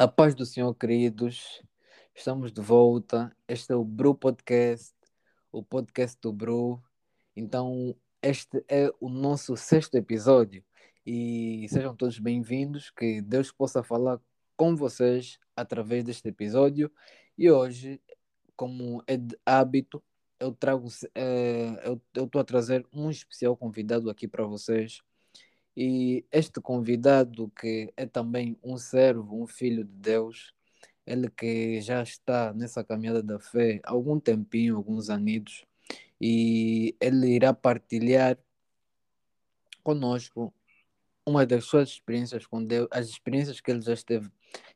A paz do Senhor, queridos. Estamos de volta. Este é o Bru Podcast, o podcast do Bru. Então, este é o nosso sexto episódio. E sejam todos bem-vindos. Que Deus possa falar com vocês através deste episódio. E hoje, como é de hábito, eu trago, é, eu estou a trazer um especial convidado aqui para vocês e este convidado, que é também um servo, um filho de Deus, ele que já está nessa caminhada da fé há algum tempinho, alguns anos, e ele irá partilhar conosco uma das suas experiências com Deus, as experiências que ele já esteve,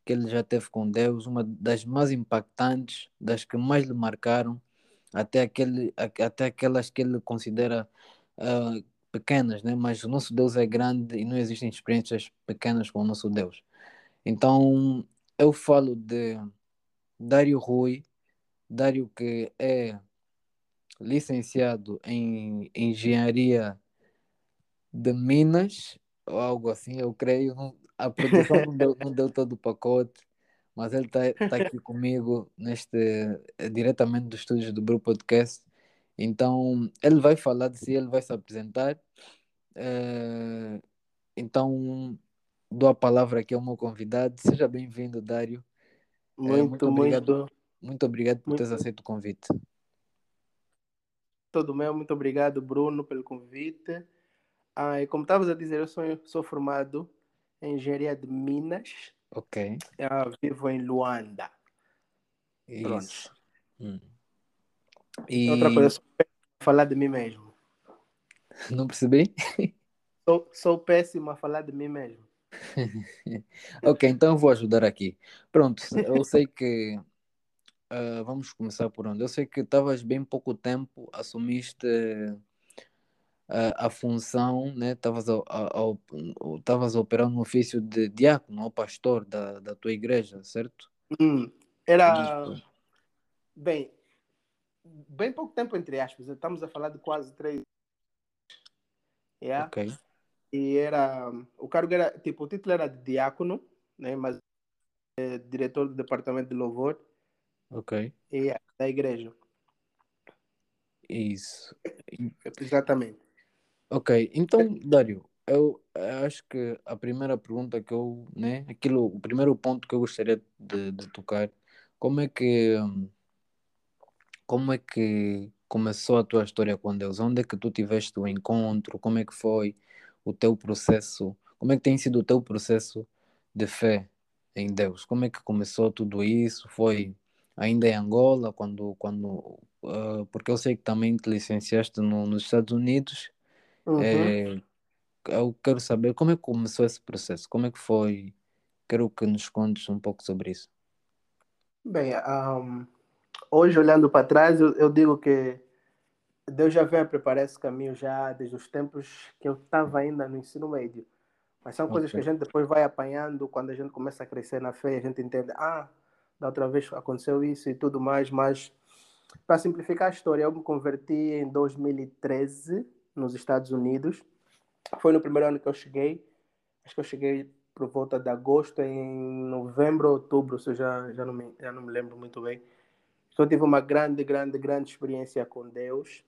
que ele já teve com Deus, uma das mais impactantes, das que mais lhe marcaram, até, aquele, até aquelas que ele considera uh, pequenas, né? mas o nosso Deus é grande e não existem experiências pequenas com o nosso Deus. Então, eu falo de Dário Rui, Dário que é licenciado em engenharia de Minas, ou algo assim, eu creio. a produção não deu, não deu todo o pacote, mas ele está tá aqui comigo neste, diretamente dos estúdios do Grupo Podcast então, ele vai falar de si, ele vai se apresentar. Uh, então, dou a palavra aqui ao meu convidado. Seja bem-vindo, Dário. Muito, uh, muito obrigado. Muito, muito obrigado por muito... teres aceito o convite. Todo meu, muito obrigado, Bruno, pelo convite. Ah, e como estavas a dizer, eu sou, sou formado em engenharia de Minas. Ok. Eu vivo em Luanda. Isso. Hum. E... Outra coisa, falar de mim mesmo. Não percebi? Sou, sou péssimo a falar de mim mesmo. ok, então vou ajudar aqui. Pronto, eu sei que. Uh, vamos começar por onde? Eu sei que estavas bem pouco tempo, assumiste uh, a função, né? Estavas a, a, a, a operar no ofício de diácono ou pastor da, da tua igreja, certo? Hum, era. Bem, bem pouco tempo, entre aspas. Estamos a falar de quase três. Yeah? Ok. E era. O cargo era. Tipo, o título era de diácono, né? Mas é, diretor do departamento de louvor. Ok. E é, da igreja. Isso. Exatamente. Ok, então, Dário, eu acho que a primeira pergunta que eu, né, aquilo, o primeiro ponto que eu gostaria de, de tocar, como é que hum, como é que começou a tua história com Deus? Onde é que tu tiveste o encontro? Como é que foi o teu processo? Como é que tem sido o teu processo de fé em Deus? Como é que começou tudo isso? Foi ainda em Angola, quando, quando uh, porque eu sei que também te licenciaste no, nos Estados Unidos. Uhum. É, eu quero saber como é que começou esse processo, como é que foi? Quero que nos contes um pouco sobre isso. Bem, um, hoje, olhando para trás, eu, eu, digo que Deus já vem a preparar esse caminho já desde os tempos que eu estava ainda no ensino médio. Mas são okay. coisas que a gente depois vai apanhando quando a gente começa a crescer na fé, a gente entende, ah, da outra vez aconteceu isso e tudo mais, mas para simplificar a história, eu me converti em 2013 nos Estados Unidos. Foi no primeiro ano que eu cheguei. Acho que eu cheguei por volta de agosto, em novembro, outubro, se eu já, já, não me, já não me lembro muito bem. Então tive uma grande, grande, grande experiência com Deus.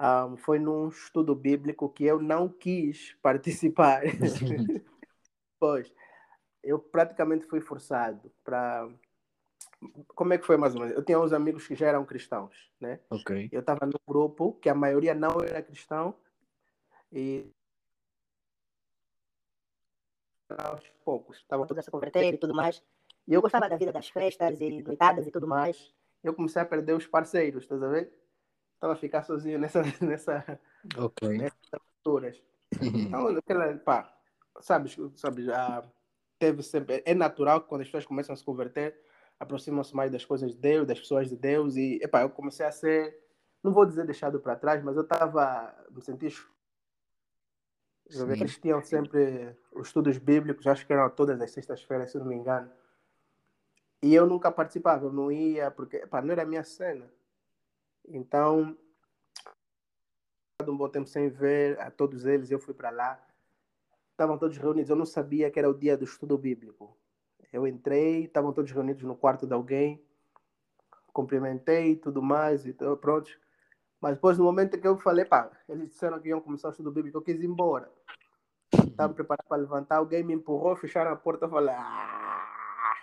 Um, foi num estudo bíblico que eu não quis participar. pois, eu praticamente fui forçado para. Como é que foi mais ou menos? Eu tinha uns amigos que já eram cristãos, né? Ok. Eu estava num grupo que a maioria não era cristão e aos poucos estavam todos a se converter e tudo mais. E eu gostava da vida das festas e noitadas e tudo mais. Eu comecei a perder os parceiros, estás a ver? Estava a ficar sozinho nessa, nessa, okay. nessas alturas. então, aquela, pá, sabes, sabes já teve sempre, é natural que quando as pessoas começam a se converter, aproximam-se mais das coisas de Deus, das pessoas de Deus, e epá, eu comecei a ser, não vou dizer deixado para trás, mas eu estava, me senti eles tinham sempre os estudos bíblicos, acho que eram todas as sextas-feiras, se não me engano. E eu nunca participava, eu não ia, porque pá, não era a minha cena. Então, um bom tempo sem ver a todos eles, eu fui para lá. Estavam todos reunidos, eu não sabia que era o dia do estudo bíblico. Eu entrei, estavam todos reunidos no quarto de alguém, cumprimentei tudo mais e tudo, pronto. Mas depois, no momento que eu falei, pá, eles disseram que iam começar o estudo bíblico, eu quis ir embora. Estava preparado para levantar, alguém me empurrou, fecharam a porta, eu falei, ah!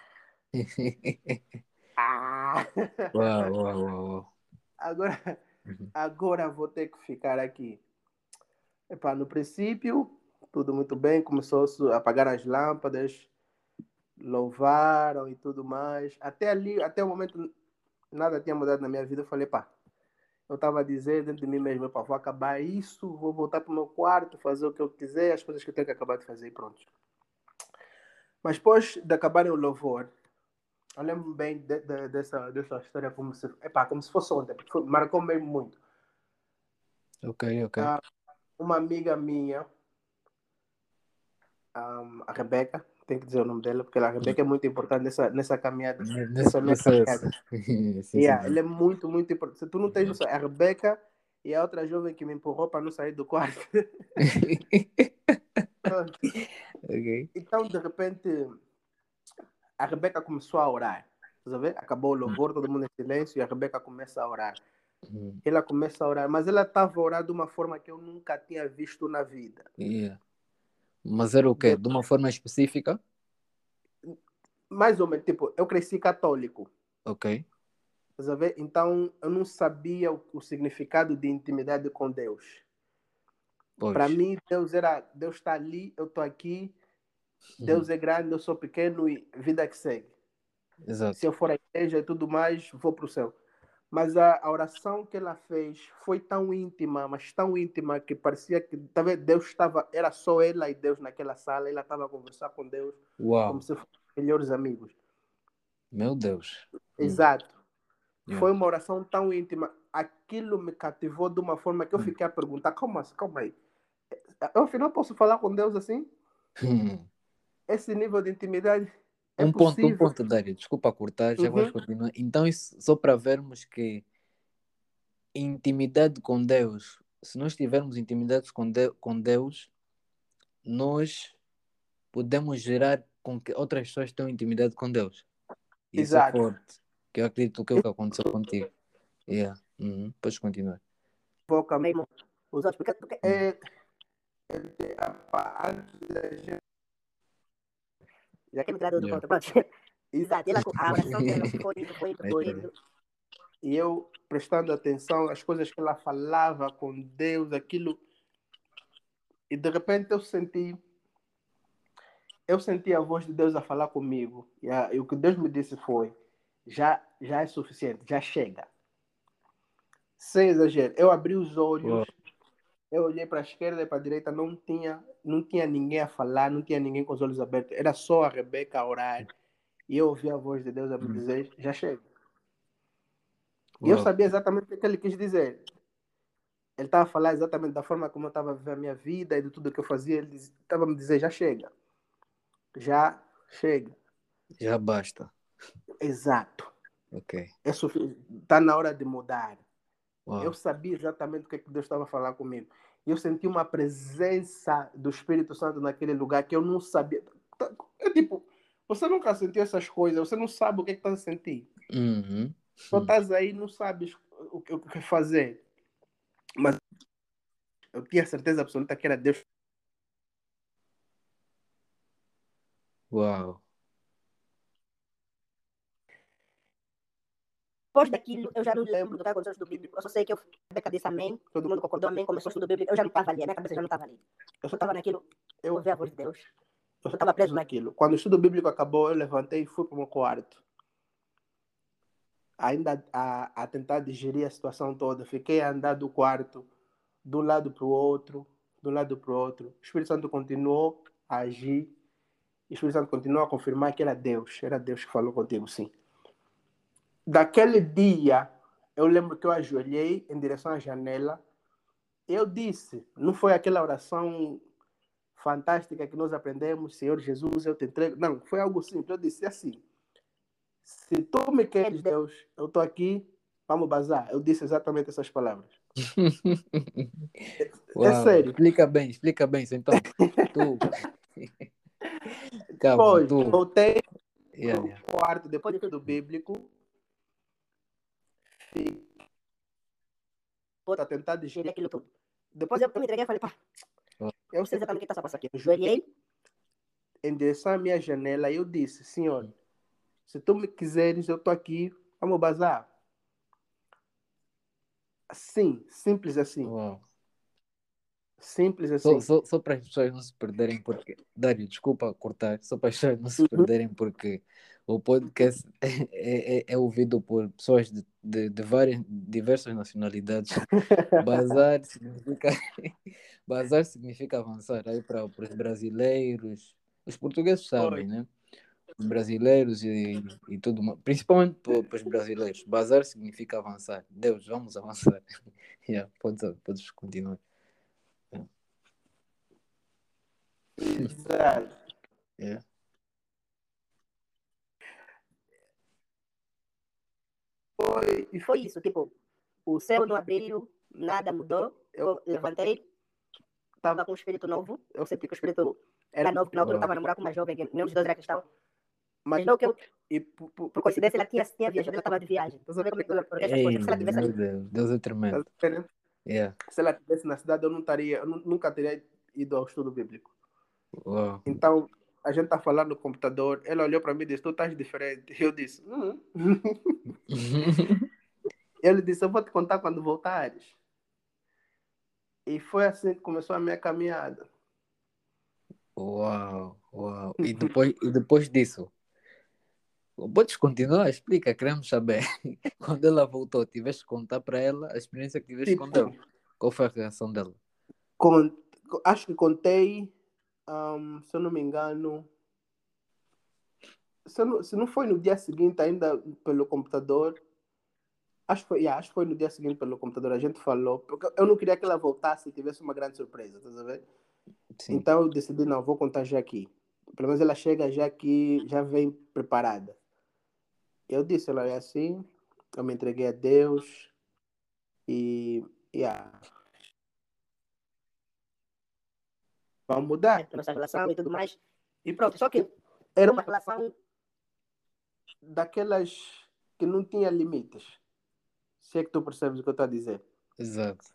ah! Uau, uau, uau. Agora, Uhum. agora vou ter que ficar aqui. Epá, no princípio, tudo muito bem, começou a apagar as lâmpadas, louvaram e tudo mais. Até ali, até o momento, nada tinha mudado na minha vida. Eu falei, pá, eu estava a dizer dentro de mim mesmo, pá, vou acabar isso, vou voltar para o meu quarto, fazer o que eu quiser, as coisas que eu tenho que acabar de fazer e pronto. Mas depois de acabarem o louvor, eu lembro bem de, de, dessa, dessa história como se, epá, como se fosse ontem, porque marcou mesmo muito. Ok, ok. Ah, uma amiga minha, ahm, a Rebeca, tem que dizer o nome dela, porque a Rebeca é muito importante nessa, nessa caminhada. Nessa processo. caminhada. sim, sim, Yeah, sim. ela é muito, muito importante. Se tu não tens noção, a Rebeca e a outra jovem que me empurrou para não sair do quarto. Pronto. ok. então, de repente, a Rebeca começou a orar. Acabou o louvor, todo mundo em silêncio, e a Rebeca começa a orar. Hum, Ela começa a orar, mas ela estava a orar de uma forma que eu nunca tinha visto na vida. yeah. Mas era o quê? De uma forma específica? Mais ou menos, tipo, eu cresci católico. Ok. Então, eu não sabia o, o significado de intimidade com Deus. Para mim, Deus era, Deus está ali, eu estou aqui, Deus é grande, eu sou pequeno e vida que segue. Exato. Se eu for à igreja e tudo mais, vou para o céu. Mas a, a oração que ela fez foi tão íntima, mas tão íntima que parecia que talvez Deus estava, era só ela e Deus naquela sala, ela estava a conversar com Deus Uau. como se fossem melhores amigos. Meu Deus. Hum. Exato. Foi uma oração tão íntima. Aquilo me cativou de uma forma que eu Hum. fiquei a perguntar: como assim? Calma aí. Eu afinal posso falar com Deus assim? Hum. Esse nível de intimidade é um ponto, um possível? ponto, Dário. Desculpa cortar, já Uhum. continuar. Então, isso só para vermos que intimidade com Deus, se nós tivermos intimidade com, de com Deus, nós podemos gerar com que outras pessoas tenham intimidade com Deus. Isso é Exato. forte. Que eu acredito que é o que aconteceu contigo. Yeah. Uhum. Podes continuar. Boca mesmo. Os outros, porque, porque é, é, é, antes da gente- Já que me tirado do Yeah. ponto, pronto. Exato, ela, a oração dela foi, foi, foi, Aí, E eu prestando atenção às coisas que ela falava com Deus, aquilo. E de repente eu senti. Eu senti a voz de Deus a falar comigo. E, a- e o que Deus me disse foi: já, já é suficiente, já chega. Sem exagero. Eu abri os olhos, Uau. eu olhei para a esquerda e para a direita, não tinha, não tinha ninguém a falar, não tinha ninguém com os olhos abertos. Era só a Rebeca a orar. E eu ouvi a voz de Deus a me Hum. dizer: já chega. E eu sabia exatamente o que ele quis dizer. Ele estava a falar exatamente da forma como eu estava a viver a minha vida e de tudo que eu fazia. Ele estava a me dizer: já chega. Já chega. Já basta. Exato. Ok. Está na hora de mudar. Uau. Eu sabia exatamente o que, é que Deus estava a falar comigo. E eu senti uma presença do Espírito Santo naquele lugar que eu não sabia. É tipo, você nunca sentiu essas coisas, você não sabe o que é está a sentir. Uhum. Só estás aí não sabes o que, o que fazer. Mas eu tinha certeza absoluta que era Deus. Uau. Depois daquilo, eu já não lembro do que aconteceu no estudo bíblico. Eu só sei que eu fui da cabeça amém, todo mundo concordou amém, começou o estudo bíblico. Eu já não estava ali, a minha cabeça já não estava ali. Eu só estava naquilo, eu ouvi a voz de Deus. Eu estava preso naquilo. Quando o estudo bíblico acabou, eu levantei e fui para o meu quarto. Ainda a, a tentar digerir a situação toda. Fiquei a andar do quarto, de um lado para o outro, de um lado para o outro. O Espírito Santo continuou a agir. O Espírito Santo continuou a confirmar que era Deus. Era Deus que falou contigo, sim. Daquele dia, eu lembro que eu ajoelhei em direção à janela. Eu disse, não foi aquela oração fantástica que nós aprendemos, Senhor Jesus, eu te entrego. Não, foi algo simples. Eu disse assim: se tu me queres, Deus, eu estou aqui, vamos bazar. Eu disse exatamente essas palavras. Uau. sério. Explica bem, explica bem. Então, tu. Calma, Pois, tu. voltei, Yeah, yeah. quarto depois do bíblico e a tentar Digerir aquilo tudo. Depois eu me entreguei e falei, pá, eu não sei exatamente o que está a passar aqui. Eu joelhei, em direção à minha janela e eu disse, senhor, se tu me quiseres, eu estou aqui, vamos bazar. Sim, simples assim. Uau. Simples Só, assim. só, só para as pessoas não se perderem, porque. Dário, desculpa cortar, só para as pessoas não se Uhum. perderem, porque o podcast é, é, é ouvido por pessoas de, de, de várias, diversas nacionalidades. Bazar significa, bazar significa avançar aí para os brasileiros. Os portugueses sabem, né? Os brasileiros e, e tudo mais. Principalmente para os brasileiros. Bazar significa avançar. Deus, vamos avançar. yeah, podes, podes continuar. Exato. Yeah. Foi, e foi isso, tipo, o céu não abriu, nada mudou. Eu levantei, estava com um espírito novo. Eu senti que o espírito era novo, porque na altura eu estava a namorar com uma jovem, que nenhum dos dois era cristão. Mas mas não que eu, e, por, por, por coincidência, ela tinha, tinha viajado, ela estava de viagem. Estás a ver como é que eu as Ei, coisas? Se ela tivesse meu Deus, Deus é tremendo. tá? Yeah. se ela estivesse na cidade, eu não estaria, eu nu- nunca teria ido ao estudo bíblico. Uau. Então, a gente está falando no computador, ela olhou para mim e disse, tu estás diferente. Eu disse, hum. Ele disse, eu vou te contar quando voltares. E foi assim que começou a minha caminhada. Uau, uau. E depois, e depois disso, podes continuar? Explica, queremos saber. Quando ela voltou, tiveste que contar para ela a experiência que tiveste com Tipo, Deus. Qual foi a reação dela? Con- acho que contei, ahm, se eu não me engano, se, não, se não foi no dia seguinte ainda pelo computador, acho que, foi, yeah, acho que foi no dia seguinte pelo computador, a gente falou, porque eu não queria que ela voltasse e tivesse uma grande surpresa, tá ver? Sim. Então eu decidi, não, vou contar já aqui. Pelo menos ela chega já aqui, já vem preparada. Eu disse, ela é assim, eu me entreguei a Deus e, yeah, vamos mudar. a nossa relação e tudo mais. E pronto, Só que era uma relação daquelas que não tinha limites. Se é que tu percebes o que eu estou a dizer. Exato.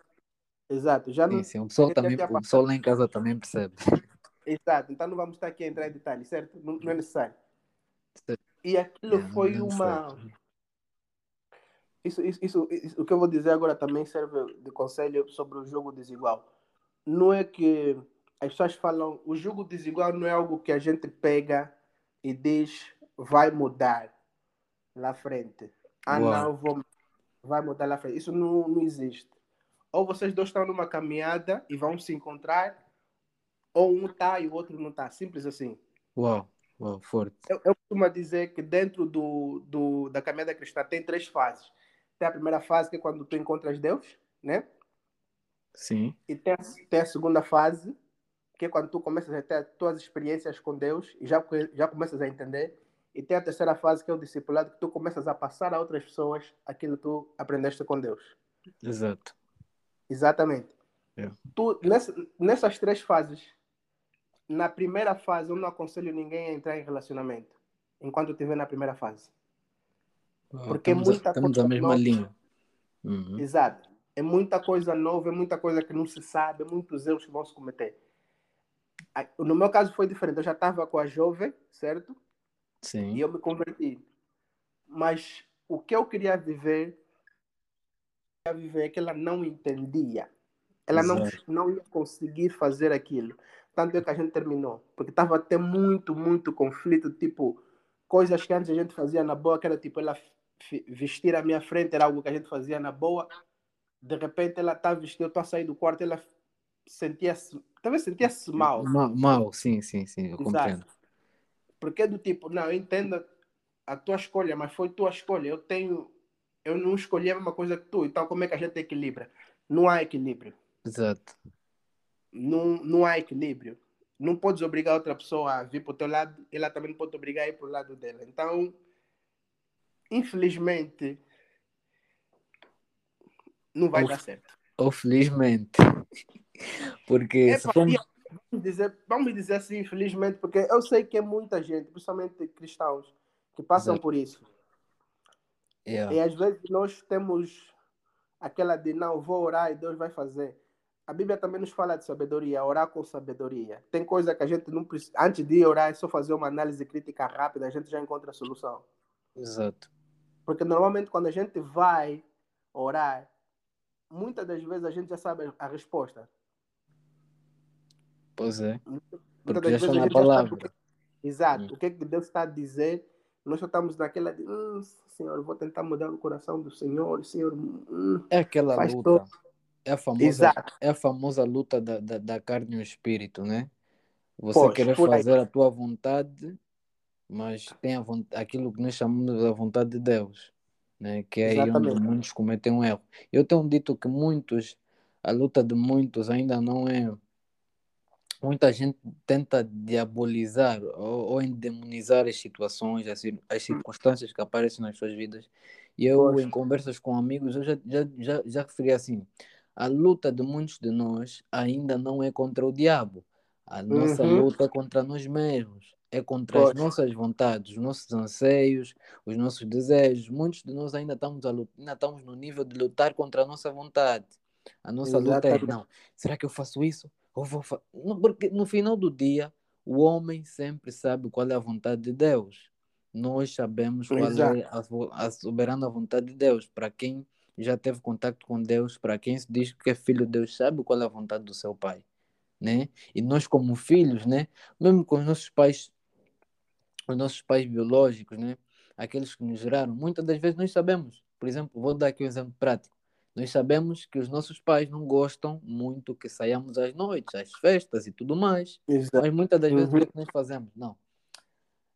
Exato, já não. Sim, sim. O pessoal, também, o pessoal lá em casa também percebe. Exato, então não vamos estar aqui a entrar em detalhes, certo? Não, não é necessário. Certo. E aquilo É, não foi é uma. Isso, isso, isso, isso- o que eu vou dizer agora também serve de conselho sobre o jogo desigual. Não é que as pessoas falam, o jogo desigual não é algo que a gente pega e diz vai mudar lá frente. Ah, Uau. não, vou, vai mudar lá frente. Isso não, não existe. Ou vocês dois estão numa caminhada e vão se encontrar, ou um está e o outro não está. Simples assim. Uau, uau, forte. Eu, eu costumo dizer que dentro do, do, da caminhada cristã tem três fases. Tem a primeira fase, que é quando tu encontras Deus, né? Sim. E tem a, tem a segunda fase, que é quando tu começas a ter as tuas experiências com Deus e já, já começas a entender. E tem a terceira fase, que é o discipulado, que tu começas a passar a outras pessoas aquilo que tu aprendeste com Deus. Exato. Exatamente. É. Tu, nessa, nessas três fases, na primeira fase, eu não aconselho ninguém a entrar em relacionamento, enquanto estiver na primeira fase. Uau, Porque é estamos, a- muita estamos coisa na mesma nova. linha. Uhum. Exato. É muita coisa nova, é muita coisa que não se sabe, é muitos erros que vão se cometer. No meu caso foi diferente. Eu já estava com a jovem, certo? E Sim. eu me converti. Mas o que eu queria viver, queria viver é que ela não entendia. Ela não, Exato. não ia conseguir fazer aquilo. Tanto é que a gente terminou. Porque estava até muito, muito conflito. Tipo, coisas que antes a gente fazia na boa, que era tipo ela vestir à minha frente, era algo que a gente fazia na boa. De repente ela está vestida, eu estou a sair do quarto, ela sentia-se, talvez sentia-se mal. Ma- Mal, sim, sim, sim, eu Exato. compreendo. Porque é do tipo, não, eu entendo a tua escolha, mas foi tua escolha. Eu tenho, eu não escolhi a mesma coisa que tu, então como é que a gente equilibra? Não há equilíbrio. Exato. Não, não há equilíbrio. Não podes obrigar outra pessoa a vir para o teu lado, ela também não pode te obrigar a ir para o lado dela. Então, infelizmente, não vai Uf. dar certo. Ou felizmente. Porque se Epa, formos. vamos dizer, vamos dizer assim, infelizmente, porque eu sei que é muita gente, principalmente cristãos, que passam Exato. por isso. Yeah. E às vezes nós temos aquela de não, vou orar e Deus vai fazer. A Bíblia também nos fala de sabedoria, orar com sabedoria. Tem coisa que a gente não precisa, antes de orar, é só fazer uma análise crítica rápida, a gente já encontra a solução. Exato. Porque normalmente quando a gente vai orar, muitas das vezes a gente já sabe a resposta. Pois é. Muitas Porque das já está na palavra. Exato. Hum. O que, é que Deus está a dizer? Nós só estamos naquela de, hum, Senhor, vou tentar mudar o coração do Senhor. Senhor, hum, É aquela luta. todo- É a famosa, Exato. é a famosa luta da, da, da carne e o espírito, né? Você Pois, querer fazer a tua vontade, mas tem a von- aquilo que nós chamamos da vontade de Deus, né? Que é aí onde Exatamente. muitos cometem um erro. Eu tenho dito que muitos, a luta de muitos ainda não é. Muita gente tenta diabolizar ou, ou endemonizar as situações, as, as circunstâncias que aparecem nas suas vidas. E eu, em conversas com amigos, eu já, já, já, já referi assim: a luta de muitos de nós ainda não é contra o diabo. A nossa Uhum. luta é contra nós mesmos. É contra as nossas vontades, os nossos anseios, os nossos desejos. Muitos de nós ainda estamos, a ainda estamos no nível de lutar contra a nossa vontade. A nossa luta é, Exatamente. não, será que eu faço isso? Ou vou fa-" não, Porque no final do dia, o homem sempre sabe qual é a vontade de Deus. Nós sabemos qual Exato. é a, vo- a soberana vontade de Deus. Para quem já teve contato com Deus, para quem se diz que é filho de Deus, sabe qual é a vontade do seu pai. Né? E nós, como filhos, né? mesmo com os nossos pais, os nossos pais biológicos, né? aqueles que nos geraram, muitas das vezes nós sabemos. Por exemplo, vou dar aqui um exemplo prático. Nós sabemos que os nossos pais não gostam muito que saiamos às noites, às festas e tudo mais. Exato. Mas muitas das vezes o Uhum. que nós fazemos? Não.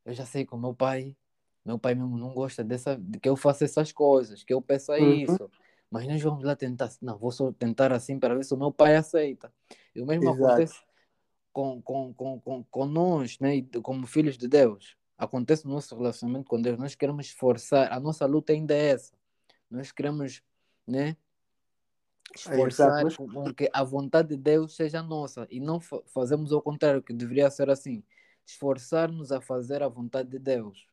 Eu já sei que o meu pai, meu pai mesmo não gosta dessa, de que eu faça essas coisas, que eu peça Uhum. isso. Mas nós vamos lá tentar. Não, vou só tentar assim para ver se o meu pai aceita. E o mesmo Exato. acontece com, com, com, com, com nós, né? Como filhos de Deus. Acontece no nosso relacionamento com Deus. Nós queremos esforçar. A nossa luta ainda é essa. Nós queremos, né? Esforçar com com que a vontade de Deus seja nossa. E não fa- fazemos ao contrário, que deveria ser assim. Esforçar-nos a fazer a vontade de Deus.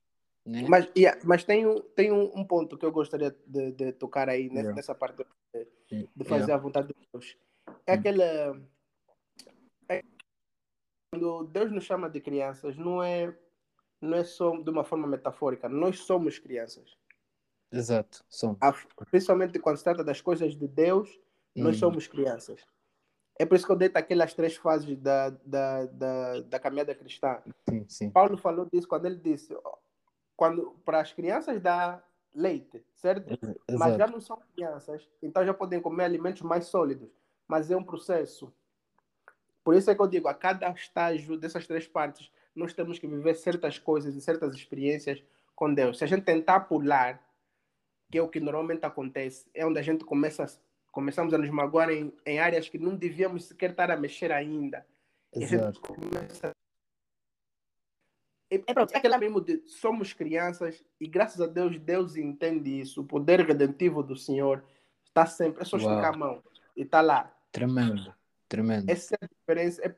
Né? Mas, yeah, mas tem, um, tem um, ponto que eu gostaria de, de tocar aí nessa, Yeah. nessa parte de, de Yeah. fazer a vontade de Deus. É Hum. aquela. é- quando Deus nos chama de crianças, não é, não é só de uma forma metafórica. Nós somos crianças. Exato. A- principalmente quando se trata das coisas de Deus, nós Hum. somos crianças. É por isso que eu deito aquelas três fases da, da, da, da caminhada cristã. Sim, sim. Paulo falou disso quando ele disse: quando para as crianças dá leite, certo? Mas já Exato. não são crianças, então já podem comer alimentos mais sólidos, mas é um processo. Por isso é que eu digo, a cada estágio dessas três partes, nós temos que viver certas coisas e certas experiências com Deus. Se a gente tentar pular, que é o que normalmente acontece, é onde a gente começa, começamos a nos magoar em, em áreas que não devíamos sequer estar a mexer ainda. Exato. começa é, É pronto, é aquele mesmo de somos crianças e graças a Deus, Deus entende isso. O poder redentivo do Senhor está sempre. É só esticar a mão e está lá. Tremendo. Tremendo. Essa é a diferença. É-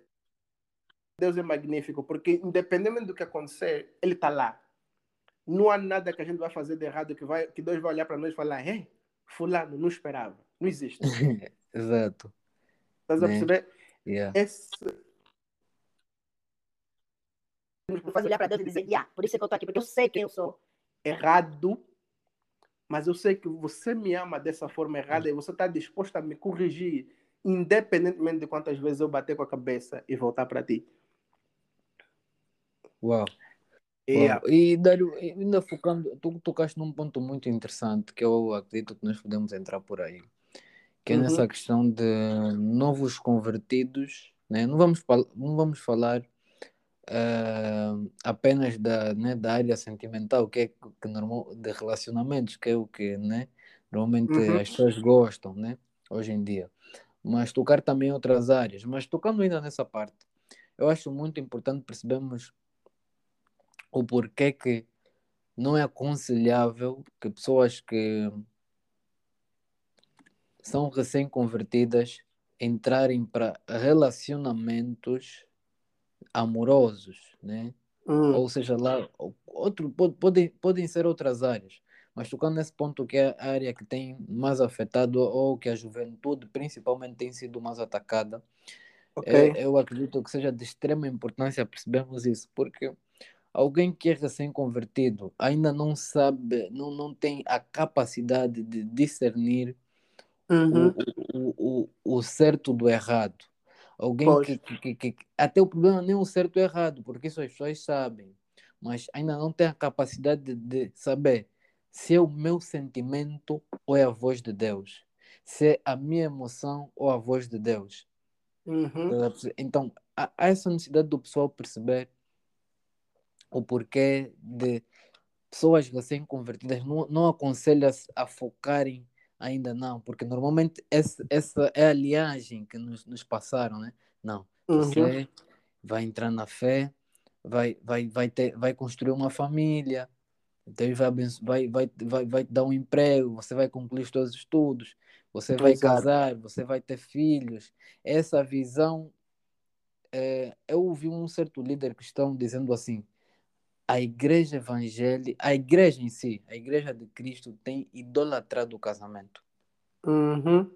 Deus é magnífico, porque independente do que acontecer, Ele está lá. Não há nada que a gente vai fazer de errado que, vai, que Deus vai olhar para nós e falar: Ei, Fulano, não esperava. Não existe. Exato. Estás a Né? perceber? Yeah. Esse, Me faz olhar para Deus e dizer, yeah, por isso é que eu estou aqui, porque eu sei quem eu sou. errado, mas eu sei que você me ama dessa forma errada e você está disposto a me corrigir, independentemente de quantas vezes eu bater com a cabeça e voltar para ti. Uau. Yeah. Uau. E Dário, ainda focando, tu tocaste num ponto muito interessante que eu acredito que nós podemos entrar por aí, que é Uhum. nessa questão de novos convertidos, né? Não vamos, não vamos falar ah, apenas da, né, da área sentimental, que é que normal, de relacionamentos, que é o que, né, normalmente Uhum. as pessoas gostam, né, hoje em dia. Mas tocar também outras áreas. Mas tocando ainda nessa parte, eu acho muito importante percebermos o porquê que não é aconselhável que pessoas que são recém-convertidas entrarem para relacionamentos amorosos, né? hum. ou seja lá, outro, pode, podem ser outras áreas, mas tocando nesse ponto que é a área que tem mais afetado ou que a juventude principalmente tem sido mais atacada, okay. é, eu acredito que seja de extrema importância percebermos isso, porque alguém que é recém-convertido ainda não sabe, não, não tem a capacidade de discernir uhum. o, o, o, certo do errado. Alguém que, que, que, que, Até o problema nem o certo e o errado, porque isso as pessoas sabem, mas ainda não tem a capacidade de, de saber se é o meu sentimento ou é a voz de Deus, se é a minha emoção ou a voz de Deus. Uhum. Então, há, há essa necessidade do pessoal perceber o porquê de pessoas recém-convertidas não, não aconselha-se a focarem ainda não, porque normalmente essa, essa é a linhagem que nos, nos passaram, né? Não, você uhum. vai entrar na fé, vai, vai, vai, ter, vai construir uma família, Deus vai, vai, vai, vai, vai te dar um emprego, você vai concluir os seus estudos, você vai Exato. casar, você vai ter filhos. Essa visão, é, eu ouvi um certo líder cristão dizendo assim, a igreja evangélica, a igreja em si, a igreja de Cristo tem idolatrado o casamento. Uhum.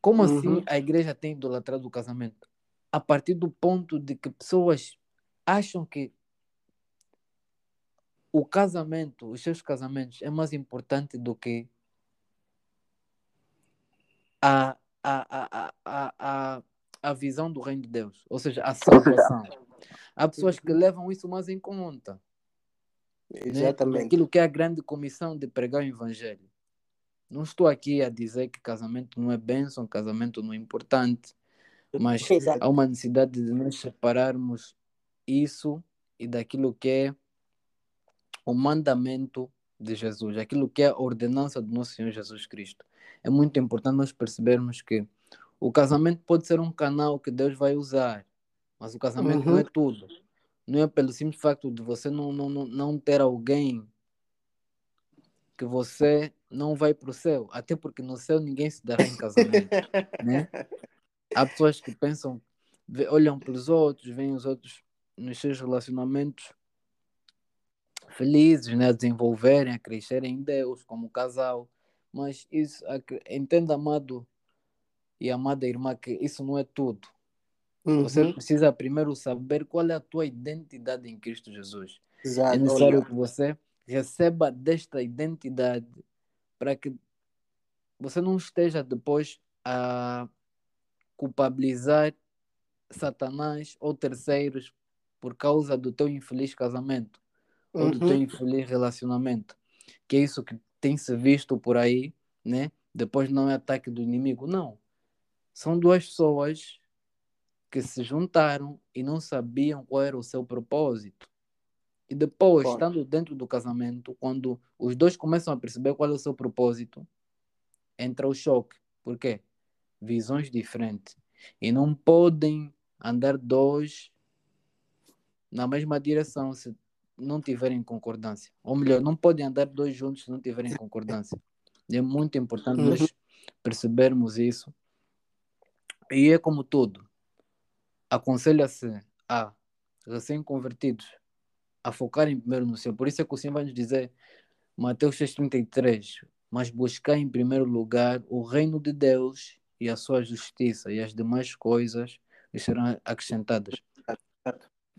Como assim uhum. assim a igreja tem idolatrado o casamento? A partir do ponto de que pessoas acham que o casamento, os seus casamentos, é mais importante do que a, a, a, a, a, a visão do reino de Deus, ou seja, a salvação. Há pessoas que levam isso mais em conta. Né? Exatamente. Né? Aquilo que é a grande comissão de pregar o evangelho. Não estou aqui a dizer que casamento não é bênção, casamento não é importante, mas Exato. há uma necessidade de nós separarmos isso e daquilo que é o mandamento de Jesus, aquilo que é a ordenança do nosso Senhor Jesus Cristo. É muito importante nós percebermos que o casamento pode ser um canal que Deus vai usar, mas o casamento uhum. não é tudo. Não é pelo simples facto de você não, não, não ter alguém que você não vai para o céu. Até porque no céu ninguém se dará em casamento. né? Há pessoas que pensam, olham para os outros, veem os outros nos seus relacionamentos felizes, né? a desenvolverem, a crescerem em Deus como casal. Mas isso, entenda, amado e amada irmã, que isso não é tudo. Uhum. Você precisa primeiro saber qual é a tua identidade em Cristo Jesus. Exato, é necessário que você receba desta identidade para que você não esteja depois a culpabilizar Satanás ou terceiros por causa do teu infeliz casamento uhum. ou do teu uhum. infeliz relacionamento. Que é isso que tem se visto por aí, né? Depois não é ataque do inimigo, não. São duas pessoas que se juntaram e não sabiam qual era o seu propósito. E depois, Pode. estando dentro do casamento, quando os dois começam a perceber qual é o seu propósito, entra o choque. Por quê? Visões diferentes. E não podem andar dois na mesma direção se não tiverem concordância. Ou melhor, não podem andar dois juntos se não tiverem concordância. É muito importante uhum. nós percebermos isso. E é como tudo aconselha-se a recém-convertidos a focarem primeiro no Senhor. Por isso é que o Senhor vai nos dizer, Mateus 6,33, mas buscar em primeiro lugar o reino de Deus e a sua justiça, e as demais coisas serão acrescentadas.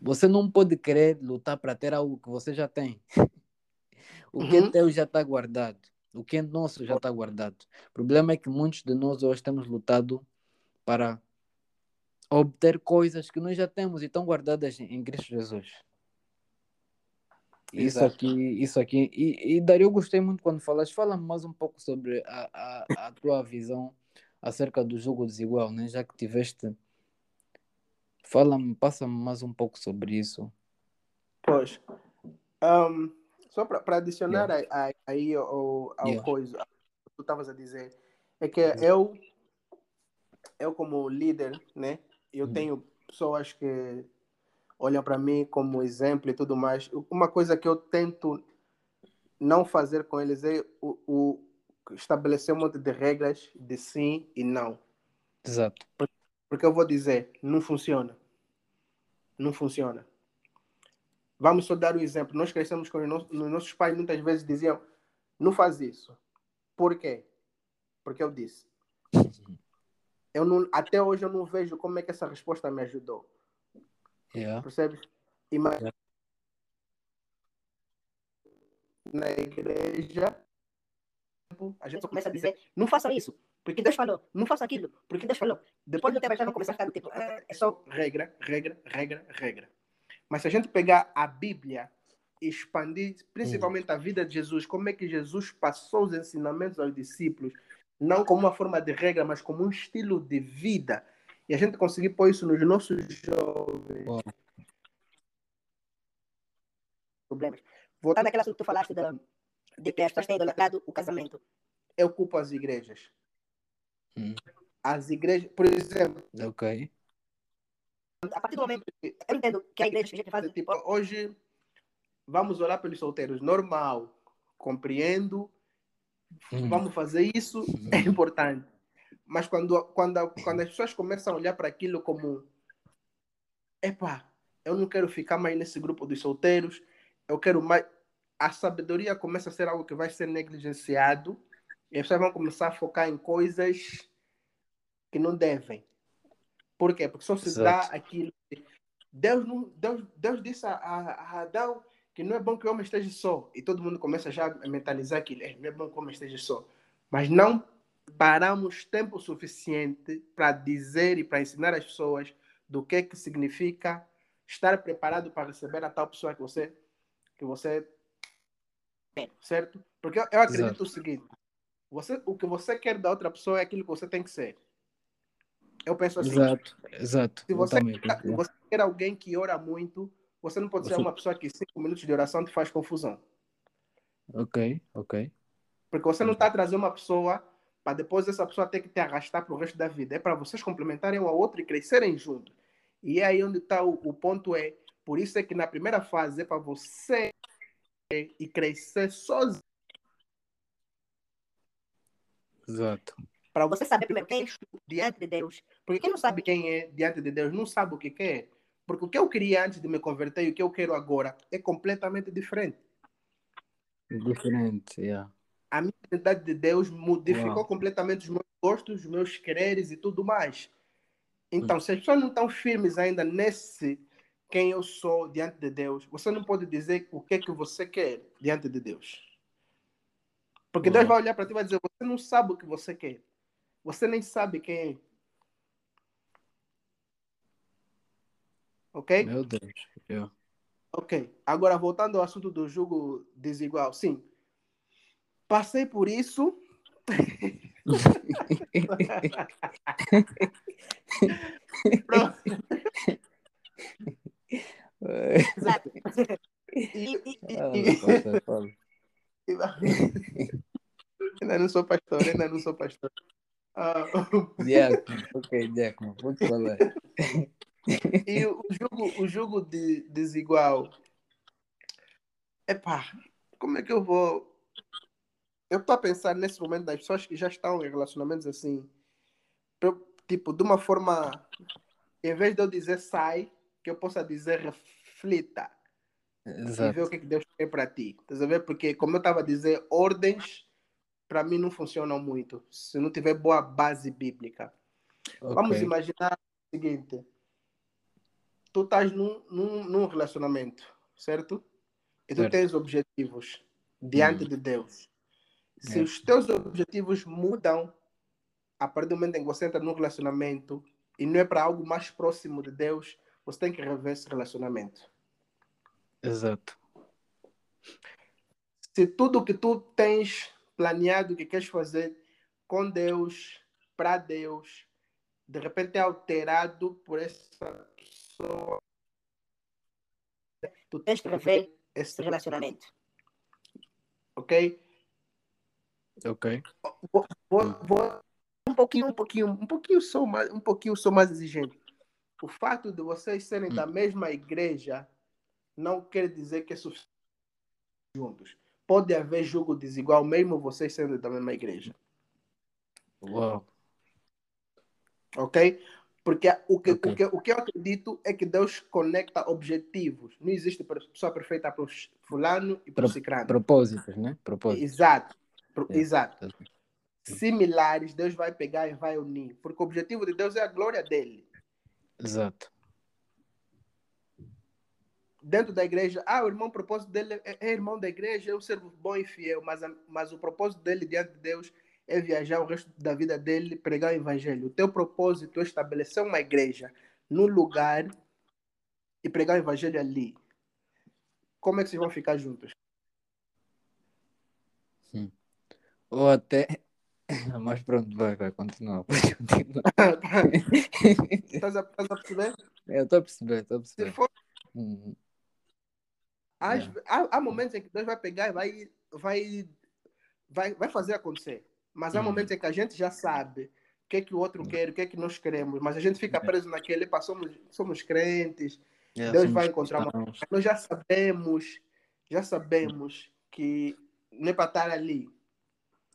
Você não pode querer lutar para ter algo que você já tem. o que é uhum. teu já está guardado. O que é nosso já está guardado. O problema é que muitos de nós hoje temos lutado para obter coisas que nós já temos e estão guardadas em Cristo Jesus. Isso aqui, isso aqui. E, e Dario, eu gostei muito quando falas. Fala mais um pouco sobre a, a, a tua visão acerca do jogo desigual, né? Já que tiveste. Fala-me, passa-me mais um pouco sobre isso. Pois. Um, só para adicionar yeah. aí ao, ao yeah. coisa que tu estavas a dizer, é que eu, eu como líder, né? Eu hum. tenho pessoas que olham para mim como exemplo e tudo mais. Uma coisa que eu tento não fazer com eles é o, o estabelecer um monte de regras de sim e não. Exato. Porque eu vou dizer, não funciona. Não funciona. Vamos só dar um exemplo. Nós crescemos com os nossos, nossos pais, muitas vezes diziam: não faz isso. Por quê? Porque eu disse. Eu não, até hoje eu não vejo como é que essa resposta me ajudou. Yeah. Percebes? Ima- Yeah. Na igreja, a gente Só começa a dizer, não faça isso, porque Deus falou. Não faça aquilo, porque Deus falou. Depois do tempo, a gente vai começar a ficar do tipo, "Ah, é só regra, regra, regra, regra. Mas se a gente pegar a Bíblia e expandir principalmente a vida de Jesus, como é que Jesus passou os ensinamentos aos discípulos, não como uma forma de regra, mas como um estilo de vida, e a gente conseguir pôr isso nos nossos jovens, Uau. problemas. voltando, àquela assunto que tu falaste da- de que as pessoas têm idolatrado o casamento. eu culpo as igrejas. Hum. As igrejas, por exemplo, Ok. A partir do momento, eu entendo que a igreja que a gente faz, tipo, hoje vamos orar pelos solteiros, normal, compreendo, Hum. vamos fazer isso, é importante. Mas quando, quando, quando as pessoas começam a olhar para aquilo como epá, eu não quero ficar mais nesse grupo dos solteiros, eu quero mais. A sabedoria começa a ser algo que vai ser negligenciado e as pessoas vão começar a focar em coisas que não devem. Por quê? Porque só se dá Exato. aquilo. que- Deus, não, Deus, Deus disse a, a, a Adão que não é bom que o homem esteja só. E todo mundo começa já a mentalizar aquilo. "É, não é bom que o homem esteja só. Mas não paramos tempo suficiente para dizer e para ensinar as pessoas do que, que significa estar preparado para receber a tal pessoa que você que você quer, certo? Porque eu, acredito Exato. o seguinte: você, o que você quer da outra pessoa é aquilo que você tem que ser. Eu penso assim: Exato. Exato. se você, quer- você quer alguém que ora muito, você não pode ser uma pessoa que cinco minutos de oração te faz confusão. Ok, ok. Porque você não está a trazer uma pessoa para depois essa pessoa ter que te arrastar para o resto da vida. É para vocês complementarem um ao outro e crescerem juntos. E é aí onde está o, o ponto é. Por isso é que na primeira fase é para você e crescer sozinho. Exato. Para você saber primeiro quem é diante de Deus. Porque quem não sabe quem é diante de Deus não sabe o que quer. Porque o que eu queria antes de me converter e o que eu quero agora é completamente diferente. Diferente, yeah. A minha identidade de Deus modificou Uau. completamente os meus gostos, os meus quereres e tudo mais. Então, se as pessoas não estão firmes ainda nesse quem eu sou diante de Deus, você não pode dizer o que é que você quer diante de Deus. Porque Deus vai olhar para ti e vai dizer: você não sabe o que você quer. Você nem sabe quem é. Ok? Meu Deus. Yeah. Ok. Agora, voltando ao assunto do julgo desigual. Sim. Passei por isso. Pronto. Exato. E- e- e- Ah, ainda não sou pastor, ainda não sou pastor. Ah, Diácono, ok, diácono, pode falar. E o jogo, o jogo de desigual. Epá, como é que eu vou. Eu estou a pensar nesse momento das pessoas que já estão em relacionamentos assim. tipo, de uma forma. Em vez de eu dizer sai, que eu possa dizer reflita. e ver o Exato. que, é que Deus tem para ti. Estás a ver? Porque, como eu estava a dizer, ordens para mim não funcionam muito se não tiver boa base bíblica. Vamos Ok. imaginar o seguinte: tu estás num, num, num relacionamento, certo? E tu Certo. tens objetivos diante Hum. de Deus. Se É. os teus objetivos mudam a partir do momento em que você entra num relacionamento e não é para algo mais próximo de Deus, você tem que rever esse relacionamento. Exato. se tudo que tu tens planeado que queres fazer com Deus, para Deus, de repente é alterado por essa pessoa, tu Tens que rever esse relacionamento. ok? Ok. Vou, vou- vou um pouquinho, um pouquinho, um pouquinho só mais, um pouquinho só mais exigente. O fato de vocês serem Hum. da mesma igreja não quer dizer que é suficiente juntos. Pode haver julgo desigual mesmo vocês sendo da mesma igreja. Uau. ok? Porque o que, Ok. o, que, o que eu acredito é que Deus conecta objetivos. Não existe pessoa perfeita para o fulano e para o ciclano. Propósitos, né? Propósitos. Exato. Pro- É. Exato. Similares, Deus vai pegar e vai unir. Porque o objetivo de Deus é a glória dele. Exato. Dentro da igreja, ah, o irmão, o propósito dele é, é irmão da igreja, é um servo bom e fiel, mas, mas o propósito dele diante de Deus é viajar o resto da vida dele, pregar o evangelho. O teu propósito é estabelecer uma igreja num lugar e pregar o evangelho ali. Como é que vocês vão ficar juntos? Ou até. Mas pronto, vai, vai, continua. Continuar. Estás a, a perceber? Eu estou a perceber, estou a perceber. for Uhum. Às- Yeah. há, há momentos em que Deus vai pegar e vai, vai, vai, vai fazer acontecer. Mas há Uhum. momentos em que a gente já sabe o que é que o outro quer, o que é que nós queremos, mas a gente fica Yeah. preso naquele, pá, somos, somos crentes, É, Deus somos vai encontrar uma- nós já sabemos, já sabemos que não é para estar ali.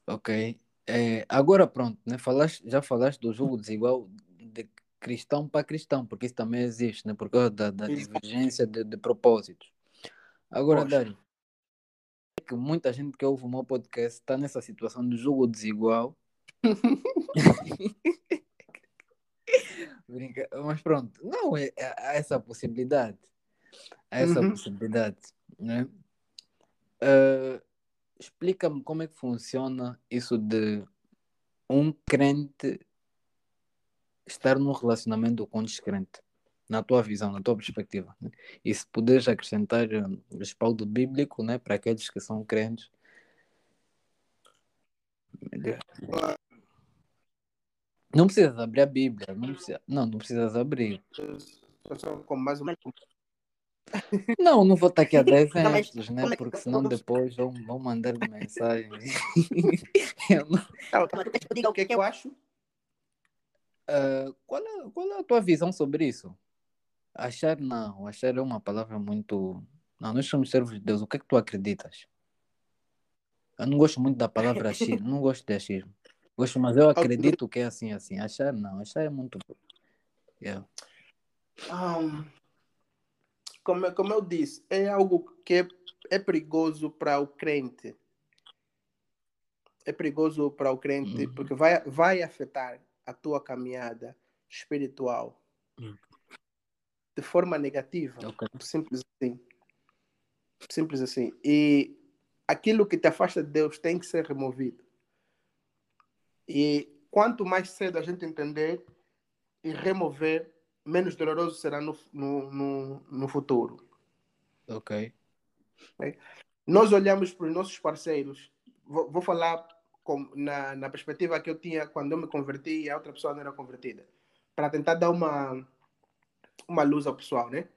Ok. É, agora pronto, né? Falaste, já falaste do jogo desigual de cristão para cristão, porque isso também existe, né? Por causa da, da divergência de, de propósitos. Agora, Poxa. Que muita gente que ouve o meu podcast está nessa situação de jogo desigual. Brinca... Mas pronto, não, é, é- há essa possibilidade. Há essa Uhum. possibilidade, né? Ah, Explica-me como é que funciona isso de um crente estar num relacionamento com um descrente, na tua visão, na tua perspectiva. né? E se puderes acrescentar ah, respaldo bíblico, né, para aqueles que são crentes. melhor. Não precisas abrir a Bíblia, não, precisa, não, não precisas abrir. Como mais uma Não, não vou estar aqui a 10 Não, mas exemplos, né? Porque senão depois vão, vão mandar mensagem. Eu não- Não, Mas tu queres que eu diga o que é que eu acho? Ah, qual, é, qual é a tua visão sobre isso? Achar não, achar é uma palavra muito. Não, nós somos servos de Deus. O que é que tu acreditas? Eu não gosto muito da palavra achismo, não gosto de achismo. Gosto, mas eu acredito que é assim, assim. Achar não, achar é muito. Yeah. Ahn, como, eu- como eu disse, é algo que é, é perigoso para o crente. É perigoso para o crente Uhum. porque vai, vai afetar a tua caminhada espiritual Uhum. De forma negativa. Ok. Simples assim. Simples assim. E aquilo que te afasta de Deus tem que ser removido. E quanto mais cedo a gente entender e remover, menos doloroso será no, no, no, no futuro. Ok. Nós olhamos para os nossos parceiros, vou, vou falar com, na, na perspectiva que eu tinha quando eu me converti e a outra pessoa não era convertida, para tentar dar uma, uma luz ao pessoal, né?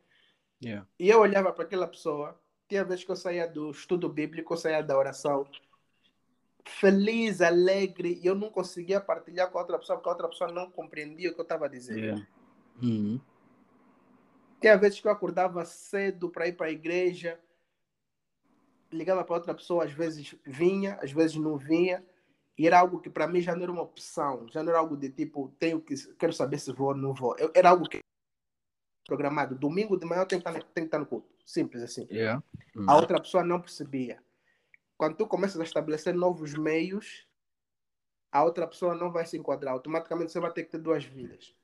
Yeah. E eu olhava para aquela pessoa, tinha vezes que eu saía do estudo bíblico, eu saía da oração, feliz, alegre, e eu não conseguia partilhar com a outra pessoa, porque a outra pessoa não compreendia o que eu estava dizendo. Yeah. Uhum. Tinha vezes que eu acordava cedo para ir para a igreja, ligava para outra pessoa, às vezes vinha, às vezes não vinha, e era algo que para mim já não era uma opção, já não era algo de tipo, tenho que, quero saber se vou ou não vou. Eu, era algo que programado. Domingo de manhã eu tenho que estar, no- tenho que estar no culto. Simples assim. Yeah. A outra pessoa não percebia. Quando tu começas a estabelecer novos meios, a outra pessoa não vai se enquadrar. Automaticamente você vai ter que ter duas vidas.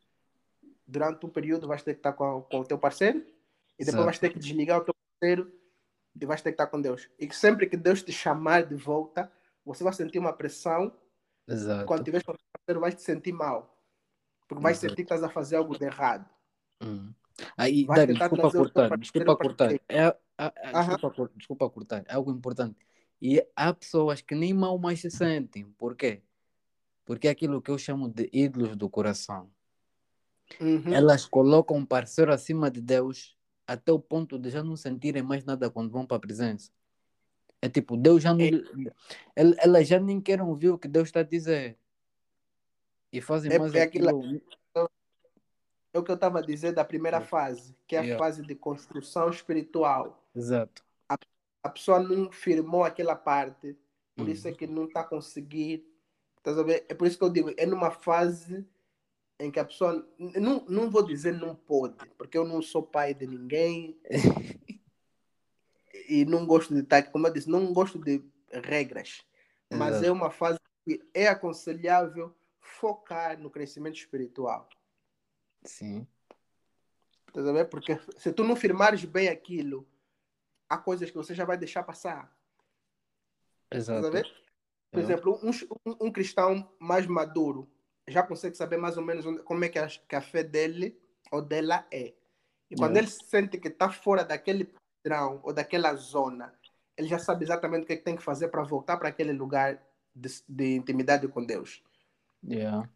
Durante um período vais ter que estar com, com o teu parceiro e depois Exato. vais ter que desligar o teu parceiro e vais ter que estar com Deus. E que sempre que Deus te chamar de volta, você vai sentir uma pressão. Exato. Quando tiveres com o teu parceiro, vais te sentir mal. Porque vais Exato. sentir que estás a fazer algo de errado. Hum. Aí, Vai Dário, desculpa cortar, desculpa cortar. É, é- é- Aham. desculpa, desculpa cortar, é algo importante. E há pessoas que nem mal mais se sentem. Por quê? Porque é aquilo que eu chamo de ídolos do coração. Uhum. Elas colocam o parceiro acima de Deus até o ponto de já não sentirem mais nada quando vão para a presença. É tipo, Deus já não. El- Elas já nem querem ouvir o que Deus está a dizer. E fazem É- mais é aquilo- aquilo. É o que eu estava a dizer da primeira Yeah. fase, que é a Yeah. fase de construção espiritual. Exato. A pessoa não firmou aquela parte, por isso é Uhum. que não está conseguindo. A ver? É por isso que eu digo, é numa fase em que a pessoa, não, não vou dizer não pode, porque eu não sou pai de ninguém e não gosto de estar, como eu disse, não gosto de regras, mas Exato. é uma fase que é aconselhável focar no crescimento espiritual. Sim. Estás a ver? Porque se tu não firmares bem aquilo, há coisas que você já vai deixar passar. Estás Exato. a ver? Por É. exemplo, um, um- um cristão mais maduro já consegue saber mais ou menos onde- como é que a, que a fé dele ou dela é. E quando É. ele sente que está fora daquele padrão ou daquela zona, ele já sabe exatamente o que, é que tem que fazer para voltar para aquele lugar de, de intimidade com Deus. Yeah.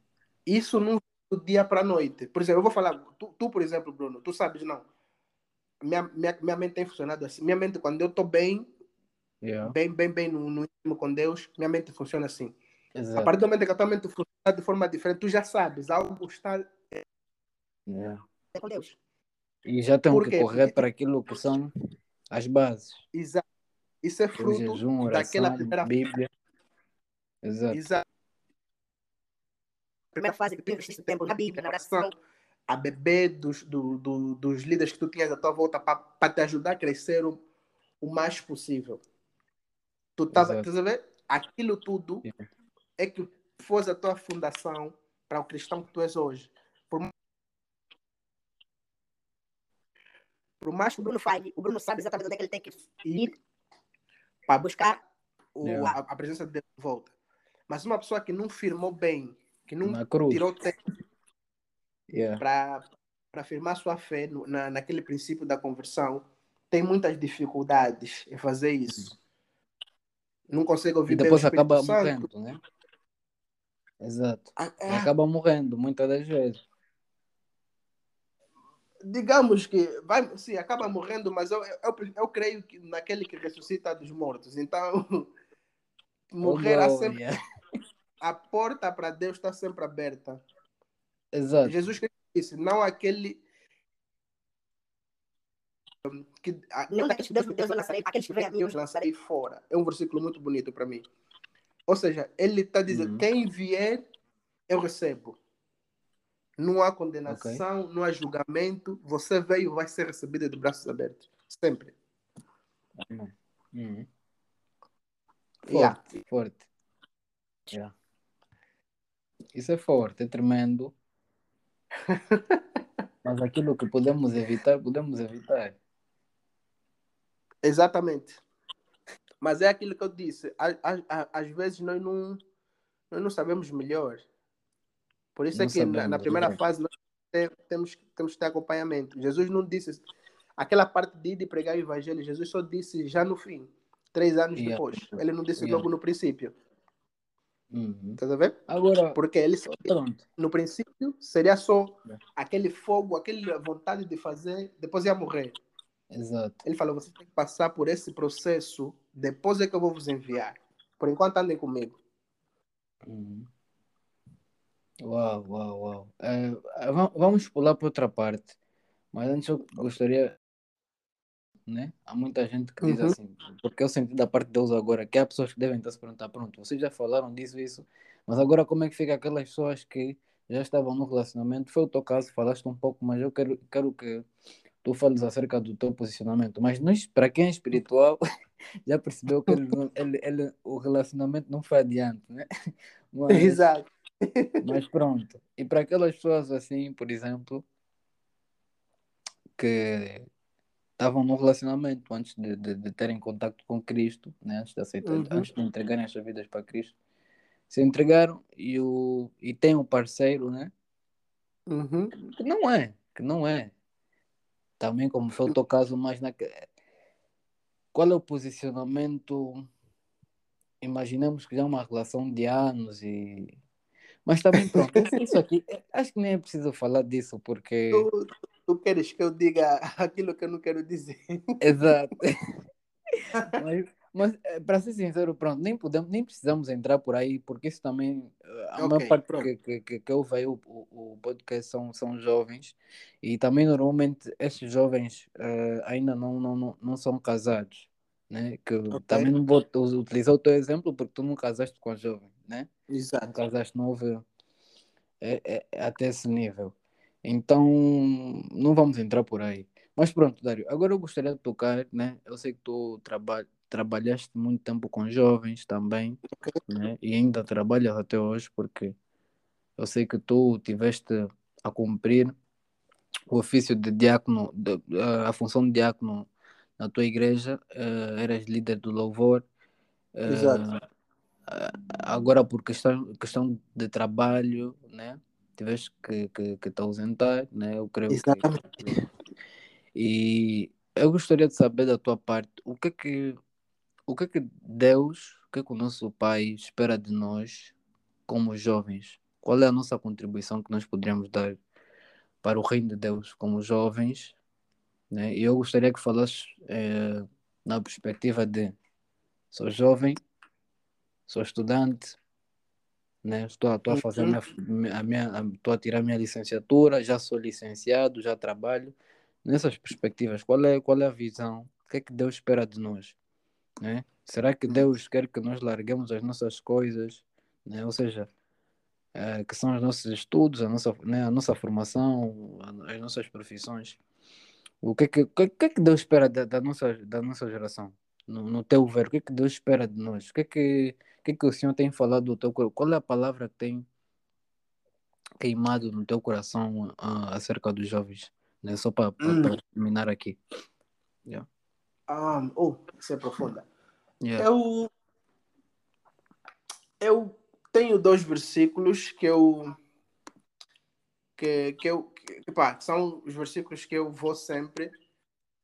Isso não do dia para a noite. Por exemplo, eu vou falar, tu, tu, por exemplo, Bruno, tu sabes, não. Minha, minha, minha mente tem funcionado assim. Minha mente, quando eu estou bem, Yeah. bem, bem, bem no, no íntimo com Deus, minha mente funciona assim. A Exato. partir do momento que a tua mente funciona de forma diferente, tu já sabes, algo está. Yeah. É com Deus. E já Por que correr para aquilo que são as bases. Exa- Isso é é fruto jejum, daquela oração, primeira Bíblia. Exato. Exa- Primeira fase que tu investiste tempo na Bíblia, na oração. a beber dos, do, do- dos líderes que tu tinhas à tua volta para te ajudar a crescer o, o mais possível. Tu estás a ver? Aquilo tudo Yeah. é que fosse a tua fundação para o cristão que tu és hoje. Por, por mais O que Bruno faz, o Bruno sabe exatamente onde é que ele tem que ir para buscar. o- Yeah. a, a presença de Deus de volta. Mas uma pessoa que não firmou bem, que não tirou tempo Yeah. para afirmar sua fé no- na, naquele princípio da conversão, tem muitas dificuldades em fazer isso. Não consegue ouvir E depois acaba Santo. morrendo, né? Exato. Ah, ah, acaba morrendo muitas das vezes. digamos que vai, sim, acaba morrendo, mas eu, eu, eu creio que naquele que ressuscita dos mortos. Então, morrer há Oh, sempre, yeah. A porta para Deus está sempre aberta. Exato. Jesus Cristo disse, não aquele que a- Nenhum daqueles que Deus, Deus lançarei, aqueles que vêm a mim, eu lançarei fora. É um versículo muito bonito para mim. Ou seja, ele está dizendo: Uhum. quem vier, eu recebo. Não há condenação, não há julgamento. Você veio, vai ser recebido de braços abertos. Sempre. Uhum. Forte, Yeah. forte. Yeah. Isso é forte, é tremendo. Mas aquilo que podemos evitar, podemos evitar. Exatamente. Mas é aquilo que eu disse. Às vezes nós não, nós não sabemos melhor. Por isso é Não que na, na primeira exato. fase nós te- temos, temos que ter acompanhamento. Jesus não disse aquela parte de ir e pregar o evangelho. Jesus só disse já no fim, três anos Yeah. depois. Ele não disse Yeah. logo no princípio. Uhum. Estás a ver? Agora, Porque ele pronto. no princípio seria só Yeah. aquele fogo, aquela vontade de fazer, depois ia morrer. Exato. Ele falou: você tem que passar por esse processo, depois é que eu vou vos enviar. Por enquanto andem comigo. Uhum. Uau, uau, uau. Eh, va- vamos pular para outra parte. Mas antes eu gostaria, né? Há muita gente que diz Uhum. assim, porque eu senti da parte de Deus agora, que há pessoas que devem estar se perguntar, pronto, vocês já falaram disso, isso, mas agora como é que fica aquelas pessoas que já estavam no relacionamento? Foi o teu caso, falaste um pouco, mas eu quero, quero que tu fales acerca do teu posicionamento. Mas nós, para quem é espiritual, já percebeu que ele, ele, ele, o relacionamento não foi adiante, né? Mas, Exato. mas pronto. E para aquelas pessoas assim, por exemplo, que estavam no relacionamento antes de, de, de terem contato com Cristo, né? antes de aceitar, Uhum. antes de entregarem as suas vidas para Cristo, se entregaram e, o, e tem um parceiro, né? Uhum. Que não é, que não é. Também como foi o teu caso, mas na... qual é o posicionamento? Imaginemos que já é uma relação de anos e. Mas também pronto, isso- isso aqui, acho que nem é preciso falar disso, porque. Tu, queres que eu diga aquilo que eu não quero dizer. Exato. mas, mas para ser sincero, pronto, nem, podemos, nem precisamos entrar por aí, porque isso também, eh, a Ok, maior parte pronto. que, que, que, que ouve aí o, o, o podcast são, são jovens, e também normalmente esses jovens eh, ainda não, não, não, não são casados, né? Que Ok. também não vou utilizar o teu exemplo, porque tu não casaste com a jovem, né? Não Exato. casaste, não houve. é, é, é até esse nível. Então, não vamos entrar por aí. Mas pronto, Dário, agora eu gostaria de tocar, né? Eu sei que tu traba trabalhaste muito tempo com jovens também, né? E ainda trabalhas até hoje, porque eu sei que tu tiveste a cumprir o ofício de diácono, de, a função de diácono na tua igreja, uh, eras líder do louvor. Uh, Exato. agora por questão, questão de trabalho, né? Tiveste que, que, que te ausentar, né? Eu creio Exatamente. que... E eu gostaria de saber da tua parte, o que é que, o que, é que Deus, o que, é que o nosso Pai espera de nós como jovens? Qual é a nossa contribuição que nós poderíamos dar para o reino de Deus como jovens? Né? E eu gostaria que falasses é, na perspectiva de sou jovem, sou estudante, né? estou, estou a fazer a minha, a minha, estou a tirar a minha licenciatura, já sou licenciado, já trabalho. Nessas perspectivas, qual é, qual é a visão? O que é que Deus espera de nós? Né? Será que Deus quer que nós larguemos as nossas coisas? Né? Ou seja, é, que são os nossos estudos, a nossa, né, a nossa formação, as nossas profissões. O que é que, o que, é que Deus espera da, da, nossa, da nossa geração? No, no teu ver, o que é que Deus espera de nós? O que é que, o que, é que o Senhor tem falado do teu coração? Qual é a palavra que tem queimado no teu coração uh, acerca dos jovens? Né? Só para hum. terminar aqui. Yeah. Um, oh, isso é profunda. Yeah. Eu, eu tenho dois versículos que eu que, que eu que, pá, são os versículos que eu vou sempre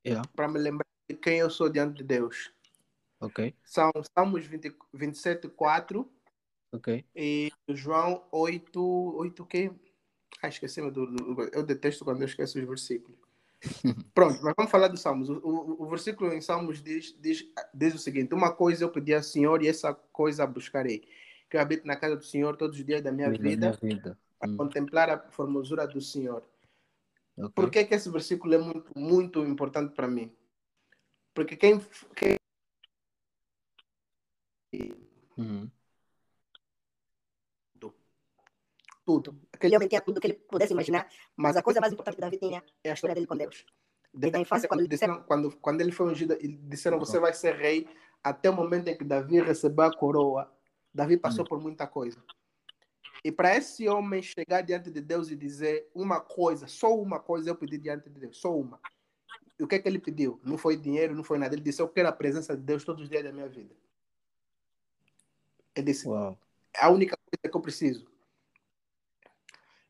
yeah. para me lembrar quem eu sou diante de Deus. Ok. São Salmos 20, 27, 4 ok e João 8, 8 que? Ah, esqueci-me do, do, Eu detesto quando eu esqueço os versículos. Pronto, mas vamos falar dos Salmos. O, o, o, versículo em Salmos diz, diz, diz o seguinte: Uma coisa eu pedi ao Senhor e essa coisa buscarei que eu habito na casa do Senhor todos os dias da minha vida, minha vida. a hum. contemplar a formosura do Senhor. Okay. Por que, que esse versículo é muito, muito importante para mim? Porque quem. quem... Uhum. Tudo. Aquele homem tinha tudo que ele pudesse imaginar, mas a coisa mais importante que Davi tinha é a história dele com Deus. Desde a infância, quando, disseram, quando, quando ele foi ungido, disseram: Você vai ser rei até o momento em que Davi recebeu a coroa Davi passou hum. por muita coisa. E para esse homem chegar diante de Deus e dizer uma coisa, só uma coisa eu pedi diante de Deus, só uma. E o que é que ele pediu? Não foi dinheiro, não foi nada. Ele disse: Eu quero a presença de Deus todos os dias da minha vida. Ele disse: Uau. É a única coisa que eu preciso.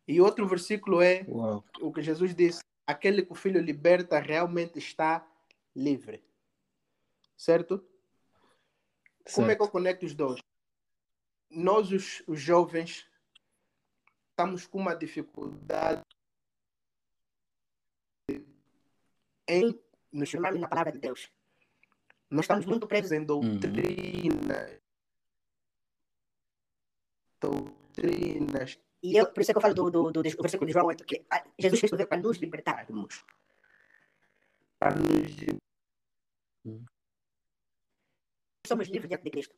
E outro versículo é Uau. o que Jesus disse: Aquele que o filho liberta realmente está livre. Certo? certo? Como é que eu conecto os dois? nós, os, os jovens, estamos com uma dificuldade em nos chamarmos na palavra de Deus. Nós estamos muito presos em doutrina. Uhum. Doutrinas. E eu, por isso é que eu falo do, do, do, do versículo de João 8, que Jesus Cristo veio para nos libertarmos. Para nos. Somos livres diante de Cristo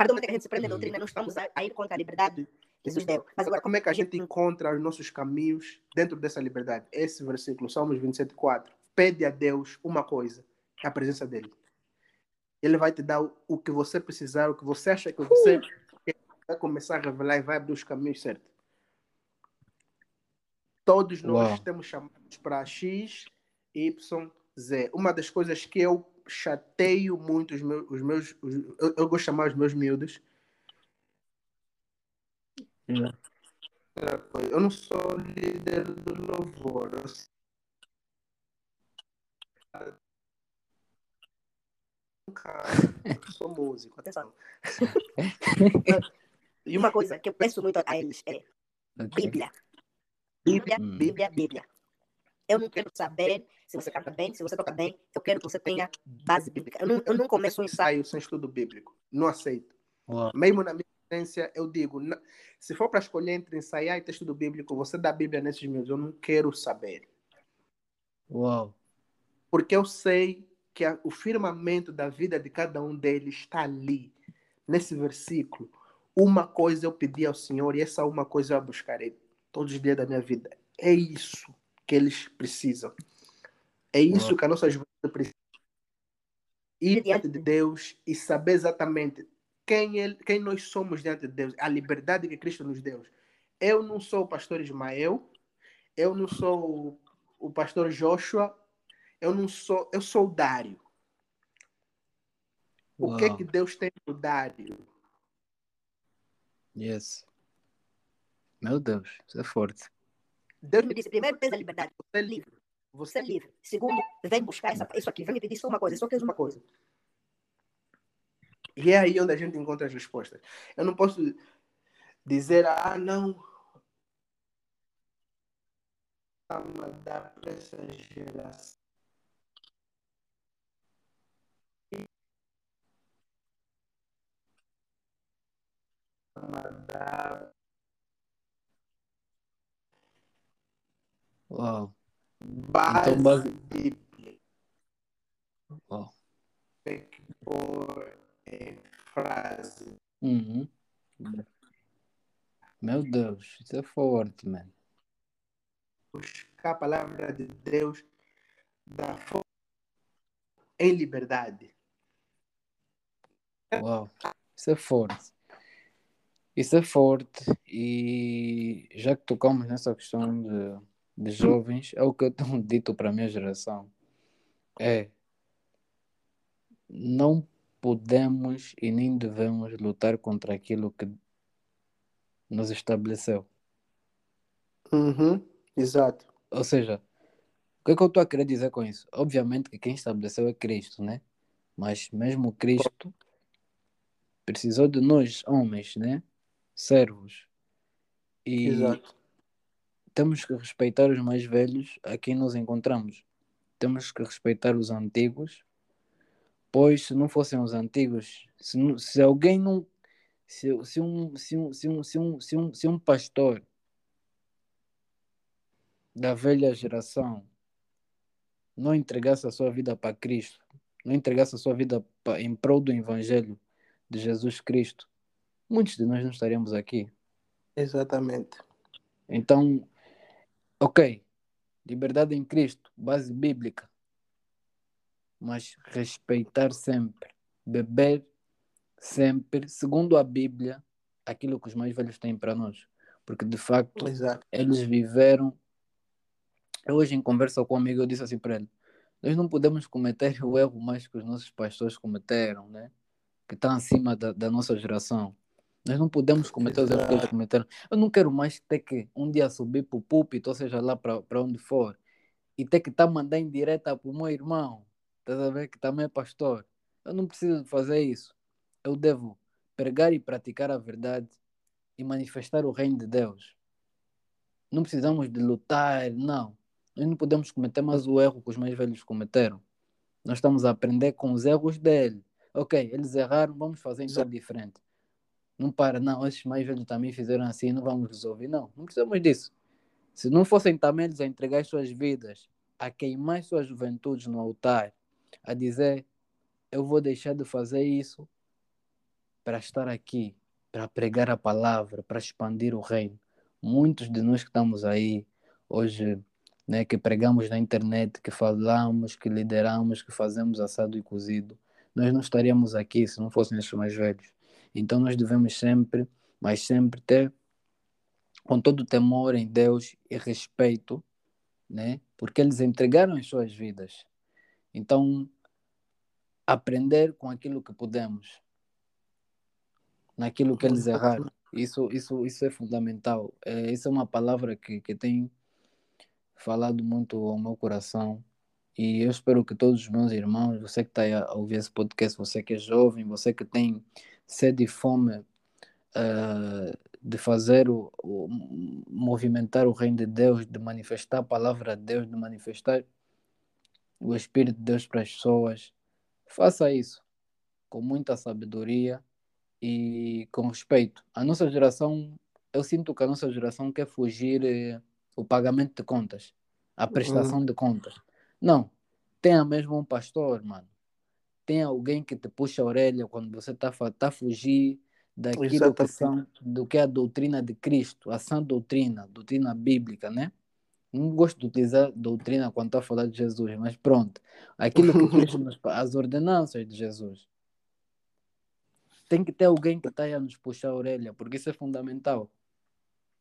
para do momento que a gente se prende a doutrina, não estamos a, a ir contra a liberdade Jesus deu. Mas agora, como é que a gente encontra os nossos caminhos dentro dessa liberdade? Esse versículo, Salmos 27, 4. Pede a Deus uma coisa, é a presença dele. Ele vai te dar o, que você precisar, o que você acha que você uh. vai começar a revelar e vai abrir os caminhos certos. Todos nós Uau. temos chamados para X, Y, Z. Uma das coisas que eu chateio muito os meus. Os meus os, eu, eu, gosto de chamar os meus miúdos. Yeah. Eu não sou líder do louvor. Eu sou músico, atenção. e uma coisa que eu penso muito a eles é Bíblia. Bíblia, hum. Bíblia, Bíblia. Eu não quero saber se você canta bem, se você toca bem. Eu quero que você tenha base bíblica. Eu não, eu não começo um ensaio sem estudo bíblico. Não aceito. Uau. Mesmo na eu digo, se for para escolher entre ensaiar e ter estudo bíblico, você dá a Bíblia nesses meus. Eu não quero saber. Uau. Porque eu sei que a, o firmamento da vida de cada um deles está ali, nesse versículo. uma coisa eu pedi ao Senhor e essa uma coisa eu buscarei todos os dias da minha vida. É isso que eles precisam. É isso que a nossa juventude precisa. Ir diante de Deus e saber exatamente quem, ele, quem nós somos diante de Deus, a liberdade que Cristo nos deu. Eu não sou o pastor Ismael, eu não sou o pastor Joshua, eu não sou, eu sou o Dário. O que que Deus tem para o Dário? Yes. Meu Deus, isso é forte. Deus me disse, primeiro, tens a liberdade. Você é livre. Você é livre. Segundo, vem buscar essa, isso aqui. Vem me pedir só uma coisa. Só queres uma coisa. E é aí onde a gente encontra as respostas. Eu não posso dizer, ah, não. Dar para essa geração. Uau. Base então, base... Uau. Por frase. Uhum. Meu Deus, isso é forte, mano. Buscar a palavra de Deus da forma em liberdade. Uau, isso é forte. Isso é forte. E já que tocamos nessa questão de de jovens, é o que eu tenho dito para a minha geração. É não podemos e nem devemos lutar contra aquilo que nos estabeleceu. Uhum, exato. Ou seja, o que é que eu estou a querer dizer com isso? Obviamente que quem estabeleceu é Cristo, né? Mas mesmo Cristo precisou de nós, homens, né? Servos. E Exato temos que respeitar os mais velhos a quem nos encontramos. Temos que respeitar os antigos, pois se não fossem os antigos, se, se alguém não. Se, se, um, se, um, se, um, se, um, se, um, se um pastor da velha geração não entregasse a sua vida para Cristo, não entregasse a sua vida pra, em prol do Evangelho de Jesus Cristo, muitos de nós não estaríamos aqui. Exatamente. Então, Ok, liberdade em Cristo, base bíblica. Mas respeitar sempre, beber sempre, segundo a Bíblia, aquilo que os mais velhos têm para nós. Porque de facto, Exato. eles viveram. Eu hoje, em conversa com um amigo, eu disse assim para ele: Nós não podemos cometer o erro mais que os nossos pastores cometeram, né? Que estão acima da, da nossa geração. Nós não podemos cometer os erros que eles cometeram. Eu não quero mais ter que um dia subir para o púlpito, ou seja, lá para onde for, e ter que estar tá mandando em direta para o meu irmão, estás a ver, que também é pastor. Eu não preciso fazer isso. Eu devo pregar e praticar a verdade e manifestar o reino de Deus. Não precisamos de lutar, não. Nós não podemos cometer mais o erro que os mais velhos cometeram. Nós estamos a aprender com os erros dele. Ok, eles erraram, vamos fazer então diferente. Não para, não, esses mais velhos também fizeram assim, não vamos resolver. Não, não precisamos disso. Se não fossem também eles a entregar suas vidas, a queimar suas juventudes no altar, a dizer: Eu vou deixar de fazer isso para estar aqui, para pregar a palavra, para expandir o reino. Muitos de nós que estamos aí hoje, né, que pregamos na internet, que falamos, que lideramos, que fazemos assado e cozido, nós não estaríamos aqui se não fossem esses mais velhos. Então nós devemos sempre, mas sempre ter com todo temor em Deus e respeito, né? Porque eles entregaram as suas vidas. Então aprender com aquilo que podemos, naquilo que eles erraram. Isso, isso, isso é fundamental. É, isso é uma palavra que, que tem falado muito ao meu coração. E eu espero que todos os meus irmãos, você que está a ouvir esse podcast, você que é jovem, você que tem sede e fome uh, de fazer o, o, movimentar o reino de Deus, de manifestar a palavra de Deus, de manifestar o Espírito de Deus para as pessoas, faça isso com muita sabedoria e com respeito. A nossa geração, eu sinto que a nossa geração quer fugir eh, o pagamento de contas, a prestação uhum. de contas. Não, tenha mesmo um pastor, mano tem alguém que te puxa a orelha quando você está tá a fugir daquilo que são, do que é a doutrina de Cristo, a sã doutrina, doutrina bíblica, né? Não gosto de utilizar doutrina quando está a falar de Jesus, mas pronto. Aquilo que Cristo nos as ordenanças de Jesus. Tem que ter alguém que está a nos puxar a orelha, porque isso é fundamental.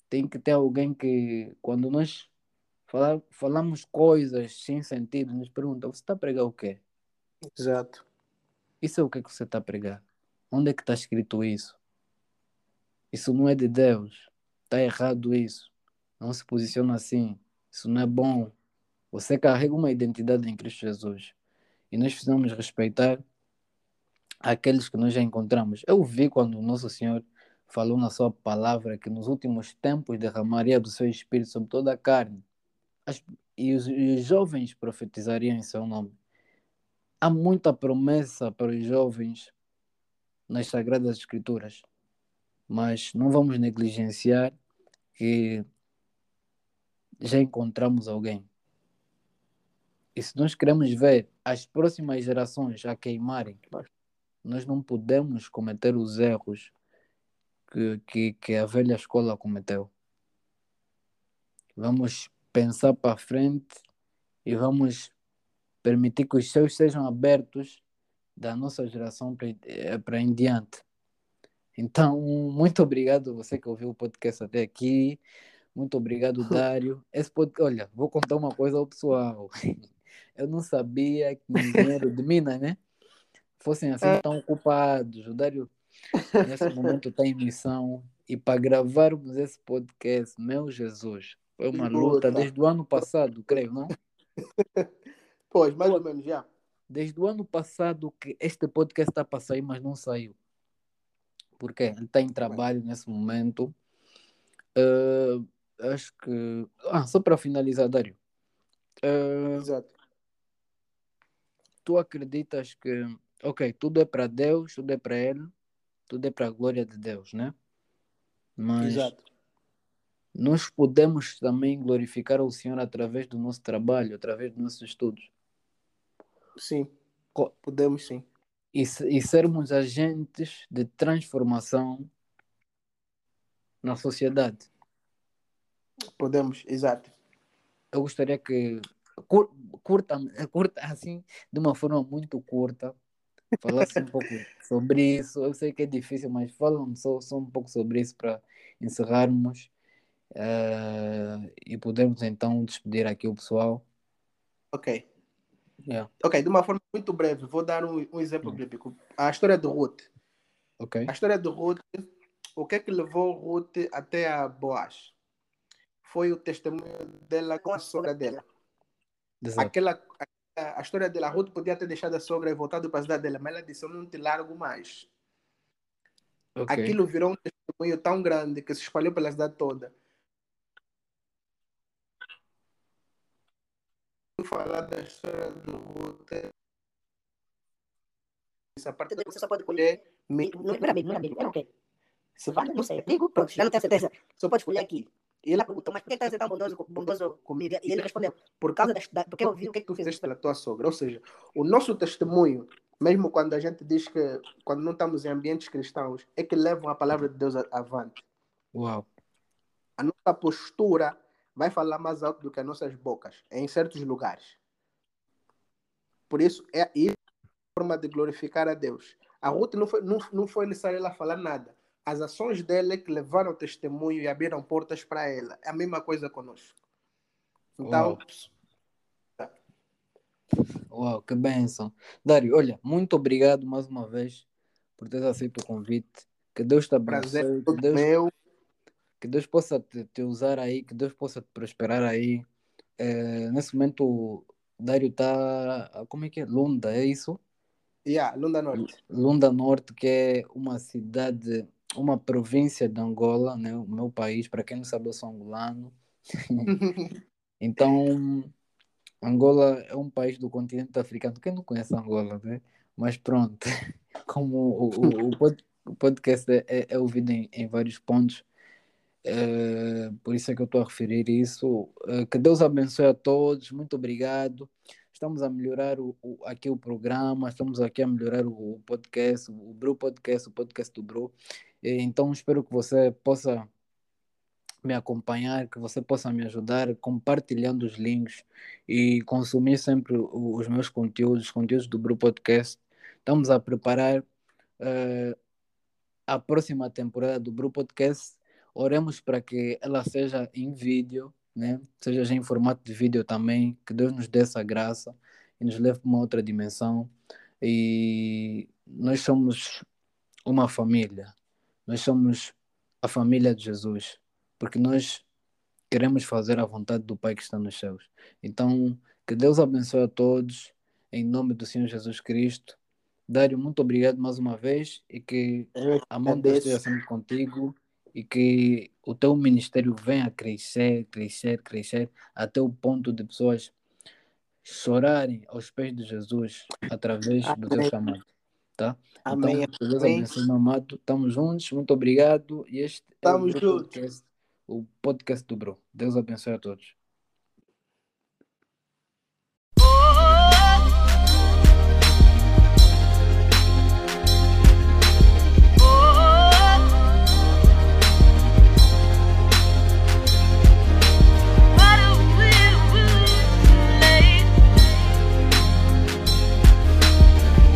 Tem que ter alguém que, quando nós falar, falamos coisas sem sentido, nos pergunta: você está a pregar o quê? Exato. Isso é o que, é que você está a pregar? Onde é que está escrito isso? Isso não é de Deus. Está errado isso. Não se posiciona assim. Isso não é bom. Você carrega uma identidade em Cristo Jesus. E nós precisamos respeitar aqueles que nós já encontramos. Eu vi quando o nosso Senhor falou na sua palavra que nos últimos tempos derramaria do seu Espírito sobre toda a carne. As, e, os, e os jovens profetizariam em seu nome. Há muita promessa para os jovens nas Sagradas Escrituras, mas não vamos negligenciar que já encontramos alguém. E se nós queremos ver as próximas gerações a queimarem, nós não podemos cometer os erros que, que, que a velha escola cometeu. Vamos pensar para frente e vamos permitir que os céus sejam abertos da nossa geração para eh, em diante. Então, muito obrigado você que ouviu o podcast até aqui. Muito obrigado, Dário. Esse pod... Olha, vou contar uma coisa ao pessoal. Eu não sabia que engenheiro de Minas, né? Fossem assim é. tão ocupados. O Dário, nesse momento, está em missão. E para gravarmos esse podcast, meu Jesus, foi uma luta desde o ano passado, creio, não? Pois, mais ou menos, já. Desde o ano passado que este podcast está para sair, mas não saiu. Porque ele está em trabalho nesse momento. Uh, acho que. Ah, só para finalizar, Dário. Uh, Exato. Tu acreditas que, ok, tudo é para Deus, tudo é para Ele, tudo é para a glória de Deus, né? Mas Exato. nós podemos também glorificar o Senhor através do nosso trabalho, através dos nossos estudos. Sim, podemos sim. E, e sermos agentes de transformação na sociedade. Podemos, exato. Eu gostaria que cur, curta, curta assim, de uma forma muito curta, falasse um pouco sobre isso. Eu sei que é difícil, mas falam só, só um pouco sobre isso para encerrarmos uh, e podermos então despedir aqui o pessoal. Ok. Yeah. Ok, de uma forma muito breve, vou dar um, um exemplo yeah. bíblico. A história de Ruth. Ok. A história de Ruth, o que é que levou Ruth até a Boaz? Foi o testemunho dela com a sogra dela. Exato. Aquela, a, a história dela, Ruth podia ter deixado a sogra e voltado para a cidade dela, mas ela disse: Eu não te largo mais. Okay. Aquilo virou um testemunho tão grande que se espalhou pela cidade toda. falar da história do Ruth. Essa parte você só pode colher. Não era bem, não era bem, era o quê? Se vale, não sei. Digo, pronto, já não tenho certeza. Só pode escolher aqui. E ela perguntou, mas por que está sendo tão bondoso, bondoso comigo? E ele respondeu, por causa da, da porque eu vi o que, é que tu fizeste pela tua sogra. Ou seja, o nosso testemunho, mesmo quando a gente diz que, quando não estamos em ambientes cristãos, é que levam a palavra de Deus avante. Uau. A nossa postura vai falar mais alto do que as nossas bocas, em certos lugares. Por isso, é isso a forma de glorificar a Deus. A Ruth não foi, não, não foi necessário ela falar nada as ações dela é que levaram testemunho e abriram portas para ela. É a mesma coisa conosco. Então. Uau, Uau que bênção. Dário, olha, muito obrigado mais uma vez por ter aceito o convite. Que Deus te abençoe. Prazer, que Deus, meu. que Deus possa te, te, usar aí, que Deus possa te prosperar aí. É, nesse momento, o Dário está. Como é que é? Lunda, é isso? Yeah, Lunda Norte. Lunda Norte, que é uma cidade uma província de Angola, né? o meu país, para quem não sabe, eu sou angolano. então, Angola é um país do continente africano. Quem não conhece Angola, né? Mas pronto, como o, o, o podcast é, é, é ouvido em, em, vários pontos, é, por isso é que eu estou a referir isso. É, que Deus abençoe a todos, muito obrigado. Estamos a melhorar o, o, aqui o programa, estamos aqui a melhorar o, o podcast, o Bro Podcast, o podcast do Bro. Então espero que você possa me acompanhar, que você possa me ajudar compartilhando os links e consumir sempre os meus conteúdos, os conteúdos do Bru Podcast. Estamos a preparar uh, a próxima temporada do Bru Podcast. Oremos para que ela seja em vídeo, né? seja já em formato de vídeo também, que Deus nos dê essa graça e nos leve para uma outra dimensão. E nós somos uma família, nós somos a família de Jesus porque nós queremos fazer a vontade do Pai que está nos céus. Então, que Deus abençoe a todos, em nome do Senhor Jesus Cristo. Dário, muito obrigado mais uma vez e que a mão de Deus esteja sempre contigo e que o teu ministério venha crescer, crescer, crescer até o ponto de pessoas chorarem aos pés de Jesus através do teu chamado. Tá? Amém. Então, Deus abençoe, amado. Estamos juntos, muito obrigado. E este Estamos é juntos o podcast do Bro. Deus abençoe a todos.